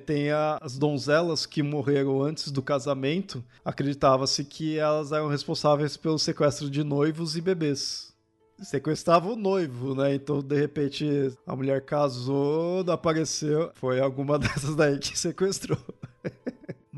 Tem as donzelas que morreram antes do casamento, acreditava-se que elas eram responsáveis pelo sequestro de noivos e bebês sequestrava o noivo, né? Então, de repente, a mulher casou, não apareceu. Foi alguma dessas daí que sequestrou.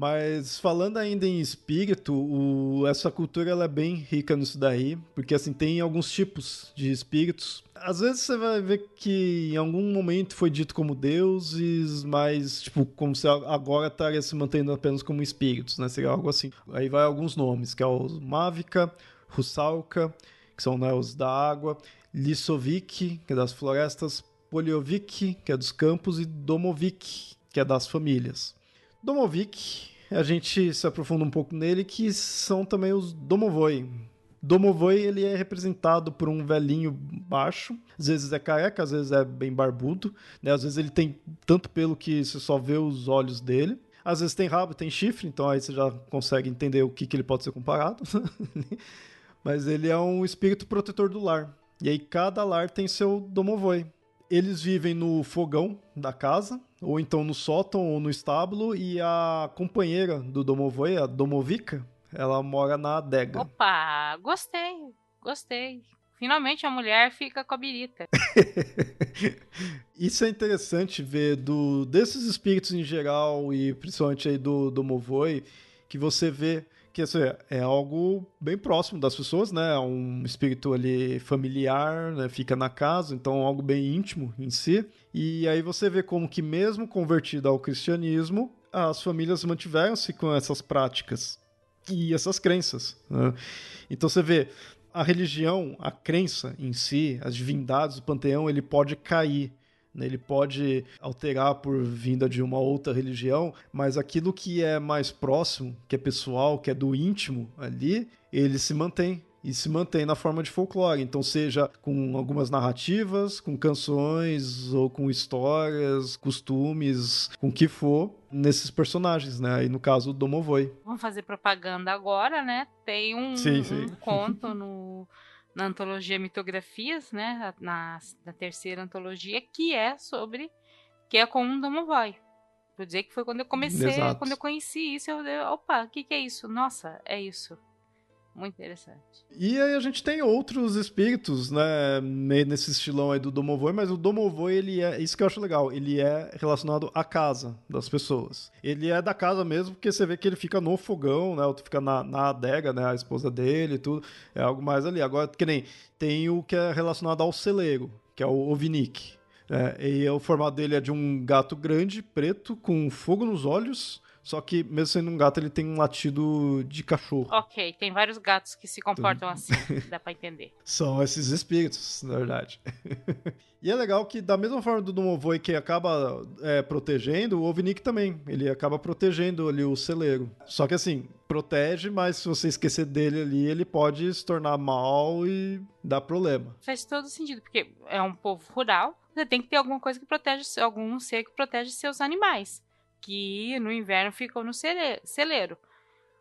Mas falando ainda em espírito, o, essa cultura ela é bem rica nisso daí, porque assim tem alguns tipos de espíritos. Às vezes você vai ver que em algum momento foi dito como deuses, mas tipo como se agora estaria se mantendo apenas como espíritos, né? Seria algo assim. Aí vai alguns nomes, que é o Mávica, Russalka, que são né, os da água, Lissovic, que é das florestas, Poliovic, que é dos campos, e Domovic, que é das famílias. Domovic, a gente se aprofunda um pouco nele, que são também os Domovoi. Domovoi ele é representado por um velhinho baixo, às vezes é careca, às vezes é bem barbudo, né? às vezes ele tem tanto pelo que você só vê os olhos dele. Às vezes tem rabo, tem chifre, então aí você já consegue entender o que, que ele pode ser comparado. Mas ele é um espírito protetor do lar. E aí cada lar tem seu domovoi. Eles vivem no fogão da casa, ou então no sótão ou no estábulo, e a companheira do domovoi, a domovica, ela mora na adega. Opa, gostei, gostei. Finalmente a mulher fica com a birita. Isso é interessante ver do desses espíritos em geral e principalmente aí do domovoi, que você vê que assim, é algo bem próximo das pessoas, né? É um espírito ali familiar, né? fica na casa, então algo bem íntimo em si. E aí você vê como que mesmo convertido ao cristianismo, as famílias mantiveram-se com essas práticas e essas crenças. Né? Então você vê a religião, a crença em si, as divindades do panteão, ele pode cair né? Ele pode alterar por vinda de uma outra religião, mas aquilo que é mais próximo, que é pessoal, que é do íntimo ali, ele se mantém e se mantém na forma de folclore. Então, seja com algumas narrativas, com canções, ou com histórias, costumes, com o que for, nesses personagens, né? Aí no caso, o Domovoi. Vamos fazer propaganda agora, né? Tem um, sim, sim. um conto no na antologia Mitografias, né, na, na terceira antologia, que é sobre, que é com um Domovoi. Vou dizer que foi quando eu comecei, Exato. quando eu conheci isso, eu, eu opa, o que, que é isso? Nossa, é isso. Muito interessante. E aí a gente tem outros espíritos, né, nesse estilão aí do Domovoi, mas o Domovoi, ele é, isso que eu acho legal, ele é relacionado à casa das pessoas. Ele é da casa mesmo, porque você vê que ele fica no fogão, né, outro fica na, na adega, né, a esposa dele e tudo, é algo mais ali. Agora, que nem, tem o que é relacionado ao celeiro, que é o Ovnik. É, e o formato dele é de um gato grande, preto, com fogo nos olhos, só que mesmo sendo um gato, ele tem um latido de cachorro. Ok, tem vários gatos que se comportam assim, dá pra entender. São esses espíritos, na verdade. e é legal que, da mesma forma do Domovoi que acaba é, protegendo, o Ovnik também. Ele acaba protegendo ali o celeiro. Só que assim, protege, mas se você esquecer dele ali, ele pode se tornar mal e dar problema. Faz todo sentido, porque é um povo rural, você tem que ter alguma coisa que protege, algum ser que protege seus animais, que no inverno ficam no cele- celeiro.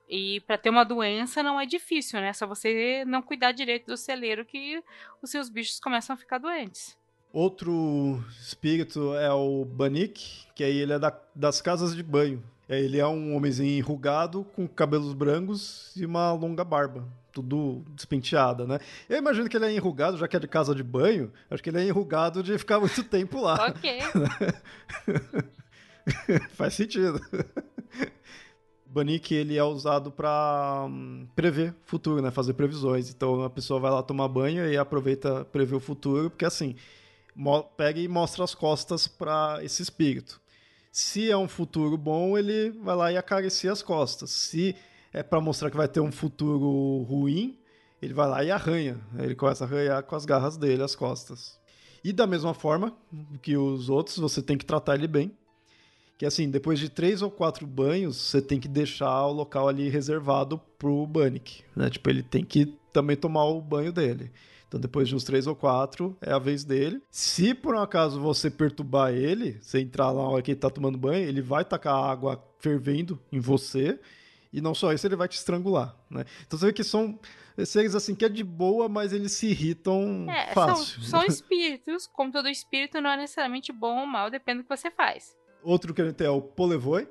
E para ter uma doença não é difícil, né? É só você não cuidar direito do celeiro que os seus bichos começam a ficar doentes. Outro espírito é o Banik, que aí ele é da- das casas de banho. É, Ele é um homenzinho enrugado, com cabelos brancos e uma longa barba. Tudo despenteada, né? Eu imagino que ele é enrugado, já que é de casa de banho. Acho que ele é enrugado de ficar muito tempo lá. Ok. Faz sentido. Banik, ele é usado para prever futuro, né? Fazer previsões. Então a pessoa vai lá tomar banho e aproveita prever o futuro, porque assim, pega e mostra as costas para esse espírito. Se é um futuro bom, ele vai lá e acaricia as costas. Se é para mostrar que vai ter um futuro ruim, ele vai lá e arranha. Ele começa a arranhar com as garras dele as costas. E da mesma forma que os outros, você tem que tratar ele bem. Que assim, depois de três ou quatro banhos, você tem que deixar o local ali reservado pro Banik, né? Tipo, ele tem que também tomar o banho dele. Então, depois de uns três ou quatro, é a vez dele. Se por um acaso você perturbar ele, você entrar lá na hora que ele tá tomando banho, ele vai tacar água fervendo em você. E não só isso, ele vai te estrangular, né? Então você vê que são seres assim que é de boa, mas eles se irritam É, são, fácil. são espíritos, como todo espírito não é necessariamente bom ou mal, depende do que você faz. Outro que a gente tem é o Polevoi,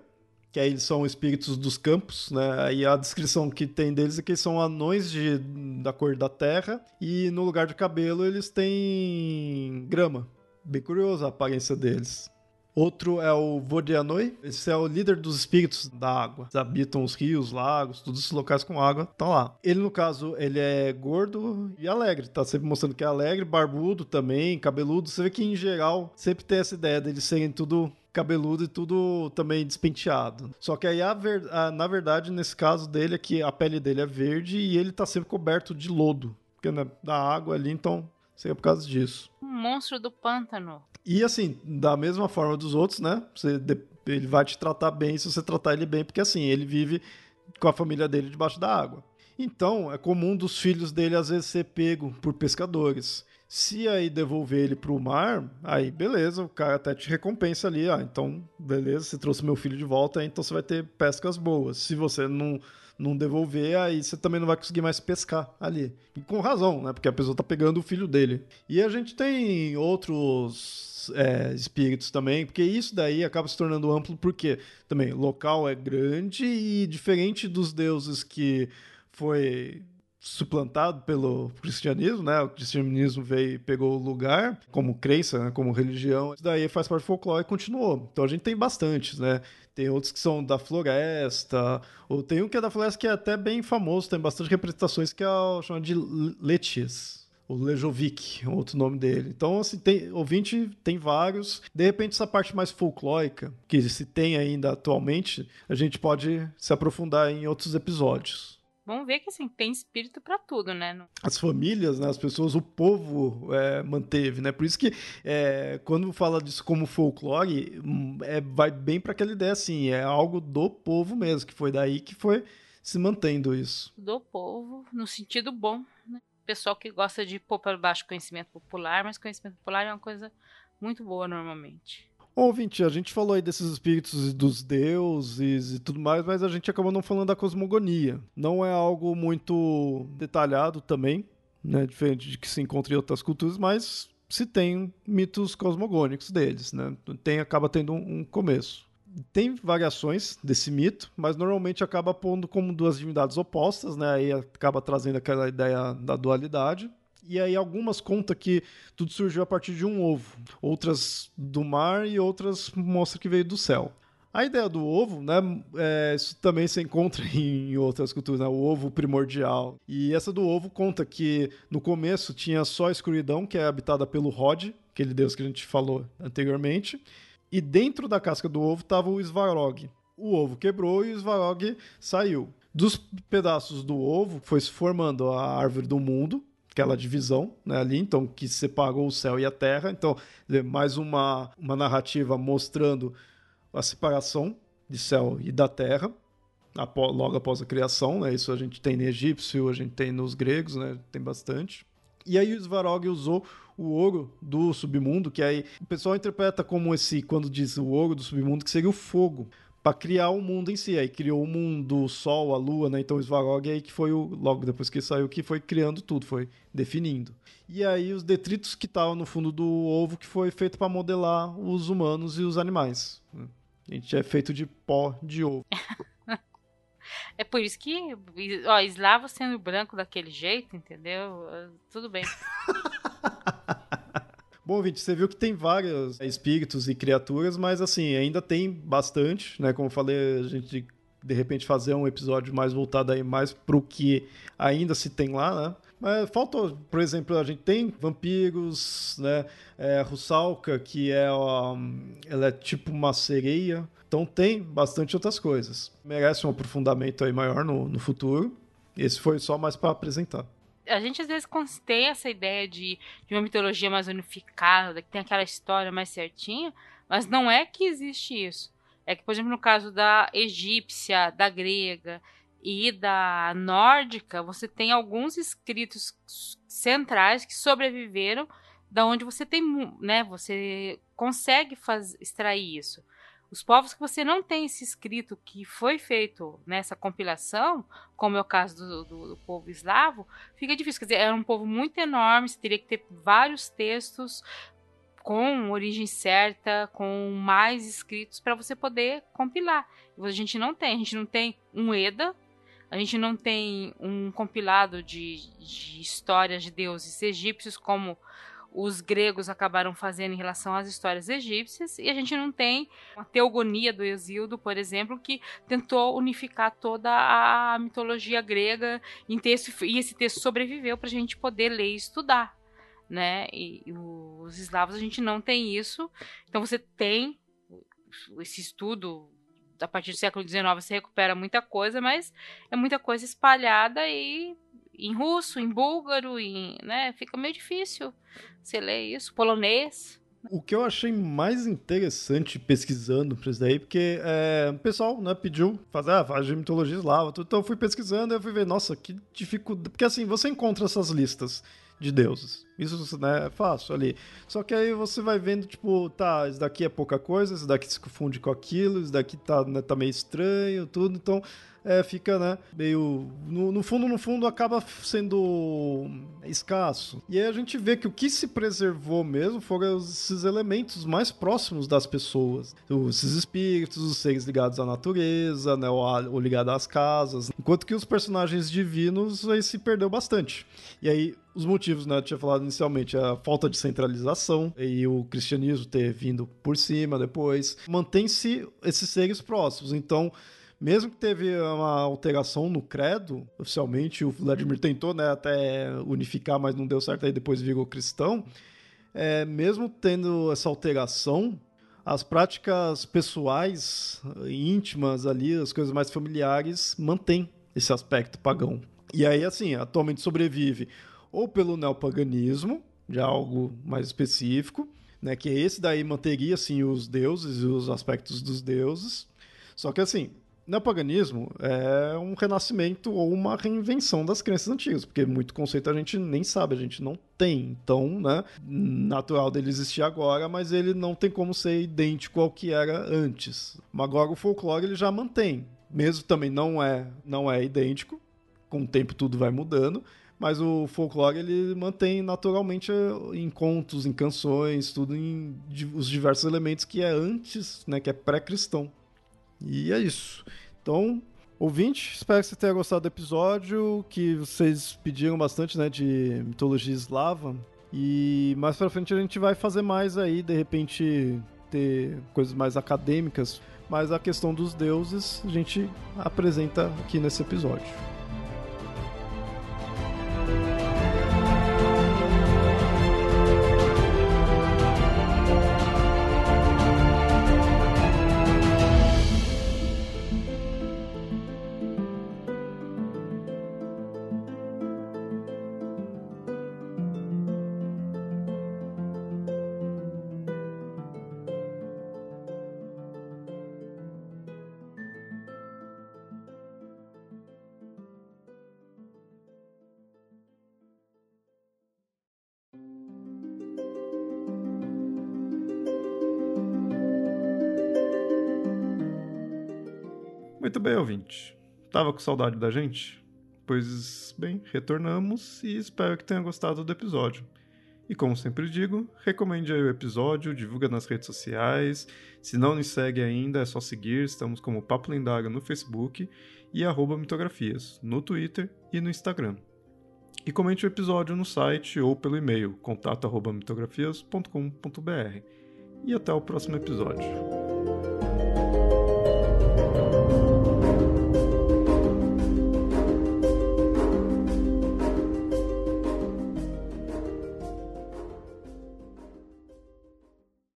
que aí eles são espíritos dos campos, né? E a descrição que tem deles é que eles são anões de, da cor da terra e no lugar de cabelo eles têm grama. Bem curioso a aparência deles. Outro é o Vodianoi. Esse é o líder dos espíritos da água. Eles habitam os rios, lagos, todos os locais com água estão lá. Ele, no caso, ele é gordo e alegre. Tá sempre mostrando que é alegre, barbudo também, cabeludo. Você vê que, em geral, sempre tem essa ideia deles serem tudo cabeludo e tudo também despenteado. Só que aí, a ver- a- na verdade, nesse caso dele, é que a pele dele é verde e ele tá sempre coberto de lodo. Porque né, da água ali, então seria por causa disso. Um monstro do pântano. E assim, da mesma forma dos outros, né? Você, ele vai te tratar bem se você tratar ele bem, porque assim, ele vive com a família dele debaixo da água. Então, é comum dos filhos dele às vezes ser pego por pescadores. Se aí devolver ele pro mar, aí beleza, o cara até te recompensa ali, ah, então beleza, você trouxe meu filho de volta, então você vai ter pescas boas. Se você não não devolver, aí você também não vai conseguir mais pescar ali. E com razão, né? Porque a pessoa tá pegando o filho dele. E a gente tem outros é, espíritos também, porque isso daí acaba se tornando amplo, porque também o local é grande e diferente dos deuses que foi suplantado pelo cristianismo, né? O cristianismo veio e pegou o lugar como crença, né? como religião. Isso daí faz parte do folclore e continuou. Então a gente tem bastantes, né? Tem outros que são da floresta, ou tem um que é da floresta que é até bem famoso, tem bastante representações que é o chama de Letias. O Lejovic, outro nome dele. Então, assim, tem, ouvinte tem vários. De repente, essa parte mais folclórica, que se tem ainda atualmente, a gente pode se aprofundar em outros episódios Vamos ver que assim, tem espírito pra tudo, né? As famílias, né, as pessoas, o povo é, manteve, né? Por isso que é, quando fala disso como folclore, hum, é, vai bem para aquela ideia assim, é algo do povo mesmo, que foi daí que foi se mantendo isso. Do povo, no sentido bom, né? Pessoal que gosta de pôr para baixo conhecimento popular, mas conhecimento popular é uma coisa muito boa normalmente. Ouvinte, a gente falou aí desses espíritos e dos deuses e tudo mais, mas a gente acabou não falando da cosmogonia. Não é algo muito detalhado também, né? Diferente de que se encontra em outras culturas, mas se tem mitos cosmogônicos deles, né? Tem, acaba tendo um, um começo. tem variações desse mito, mas normalmente acaba pondo como duas divindades opostas, né? Aí acaba trazendo aquela ideia da dualidade. E aí algumas contam que tudo surgiu a partir de um ovo, outras do mar e outras mostram que veio do céu. A ideia do ovo, né, é, isso também se encontra em outras culturas, né, o ovo primordial. E essa do ovo conta que no começo tinha só a escuridão, que é habitada pelo Rod, aquele deus que a gente falou anteriormente, e dentro da casca do ovo estava o Svarog. O ovo quebrou e o Svarog saiu. Dos pedaços do ovo foi se formando a árvore do mundo, aquela divisão né, ali, então que separou o céu e a terra. Então, mais uma, uma narrativa mostrando a separação de céu e da terra, logo após a criação, né? Isso a gente tem no egípcio, a gente tem nos gregos, né? Tem bastante. E aí o Svarog usou o ouro do submundo, que aí o pessoal interpreta como esse, quando diz o ouro do submundo, que seria o fogo, para criar o mundo em si. Aí criou o mundo, o sol, a lua, né? Então o Svarog aí que foi o, logo depois que saiu, que foi criando tudo, foi definindo. E aí os detritos que estavam no fundo do ovo, que foi feito para modelar os humanos e os animais. A gente é feito de pó de ovo. É por isso que, ó, eslavo sendo branco daquele jeito, entendeu? Tudo bem. Bom, Vinte, você viu que tem vários espíritos e criaturas, mas assim, ainda tem bastante, né? Como eu falei, a gente de repente fazer um episódio mais voltado aí mais pro que ainda se tem lá, né? Mas falta, por exemplo, a gente tem vampiros, né? É, Russalka, que é, um, ela é tipo uma sereia. Então tem bastante outras coisas. Merece um aprofundamento aí maior no, no futuro. Esse foi só mais para apresentar. A gente às vezes tem essa ideia de, de uma mitologia mais unificada, que tem aquela história mais certinha, mas não é que existe isso. É que, por exemplo, no caso da egípcia, da grega e da nórdica, você tem alguns escritos centrais que sobreviveram, da onde você tem, né, você consegue faz, extrair isso. Os povos que você não tem esse escrito que foi feito nessa compilação, como é o caso do, do, do povo eslavo, fica difícil. Quer dizer, era um povo muito enorme, você teria que ter vários textos com origem certa, com mais escritos para você poder compilar. A gente não tem, a gente não tem um EDA, a gente não tem um compilado de, de histórias de deuses egípcios como os gregos acabaram fazendo em relação às histórias egípcias, e a gente não tem uma teogonia do Exildo, por exemplo, que tentou unificar toda a mitologia grega em texto, e esse texto sobreviveu para a gente poder ler e estudar. Né? E, e os eslavos a gente não tem isso, então você tem esse estudo a partir do século XIX você recupera muita coisa, mas é muita coisa espalhada e em russo, em búlgaro, em, né, fica meio difícil você ler isso, polonês. O que eu achei mais interessante pesquisando para isso daí, porque é, o pessoal né, pediu fazer ah, faz de mitologia eslava, então eu fui pesquisando e fui ver, nossa, que dificuldade. Porque assim, você encontra essas listas de deuses. Isso né, é fácil ali. Só que aí você vai vendo, tipo, tá, isso daqui é pouca coisa, isso daqui se confunde com aquilo, isso daqui tá, né, tá meio estranho, tudo. Então, é, fica, né, meio. No, no, fundo, no fundo, acaba sendo escasso. E aí a gente vê que o que se preservou mesmo foram esses elementos mais próximos das pessoas. Esses espíritos, os seres ligados à natureza, né, ou, ligados às casas. Enquanto que os personagens divinos aí se perdeu bastante. E aí, os motivos, né? Eu tinha falado inicialmente, a falta de centralização e o cristianismo ter vindo por cima depois. Mantém-se esses seres próximos. Então, mesmo que teve uma alteração no credo, oficialmente, o Vladimir tentou né, até unificar, mas não deu certo, aí depois virou cristão. É, mesmo tendo essa alteração, as práticas pessoais, íntimas ali, as coisas mais familiares, mantêm esse aspecto pagão. E aí, assim, atualmente sobrevive ou pelo neopaganismo, de algo mais específico, né, que esse daí manteria, assim, os deuses e os aspectos dos deuses. Só que, assim, Neopaganismo é um renascimento ou uma reinvenção das crenças antigas, porque muito conceito a gente nem sabe, a gente não tem. Então, né, natural dele existir agora, mas ele não tem como ser idêntico ao que era antes. Agora o folclore ele já mantém, mesmo também não é, não é idêntico, com o tempo tudo vai mudando, mas o folclore ele mantém naturalmente em contos, em canções, tudo em os diversos elementos que é antes, né, que é pré-cristão. E é isso. Então, ouvinte, espero que você tenha gostado do episódio, que vocês pediram bastante, né, de mitologia eslava. E mais pra frente a gente vai fazer mais aí, de repente ter coisas mais acadêmicas, mas a questão dos deuses a gente apresenta aqui nesse episódio. Bem, ouvinte. Tava com saudade da gente? Pois bem, retornamos e espero que tenha gostado do episódio. E como sempre digo, recomende aí o episódio, divulga nas redes sociais. Se não nos segue ainda, é só seguir. Estamos como Papo Lendário no Facebook e arroba mitografias no Twitter e no Instagram. E comente o episódio no site ou pelo e-mail contato@mitografias.com.br. E até o próximo episódio.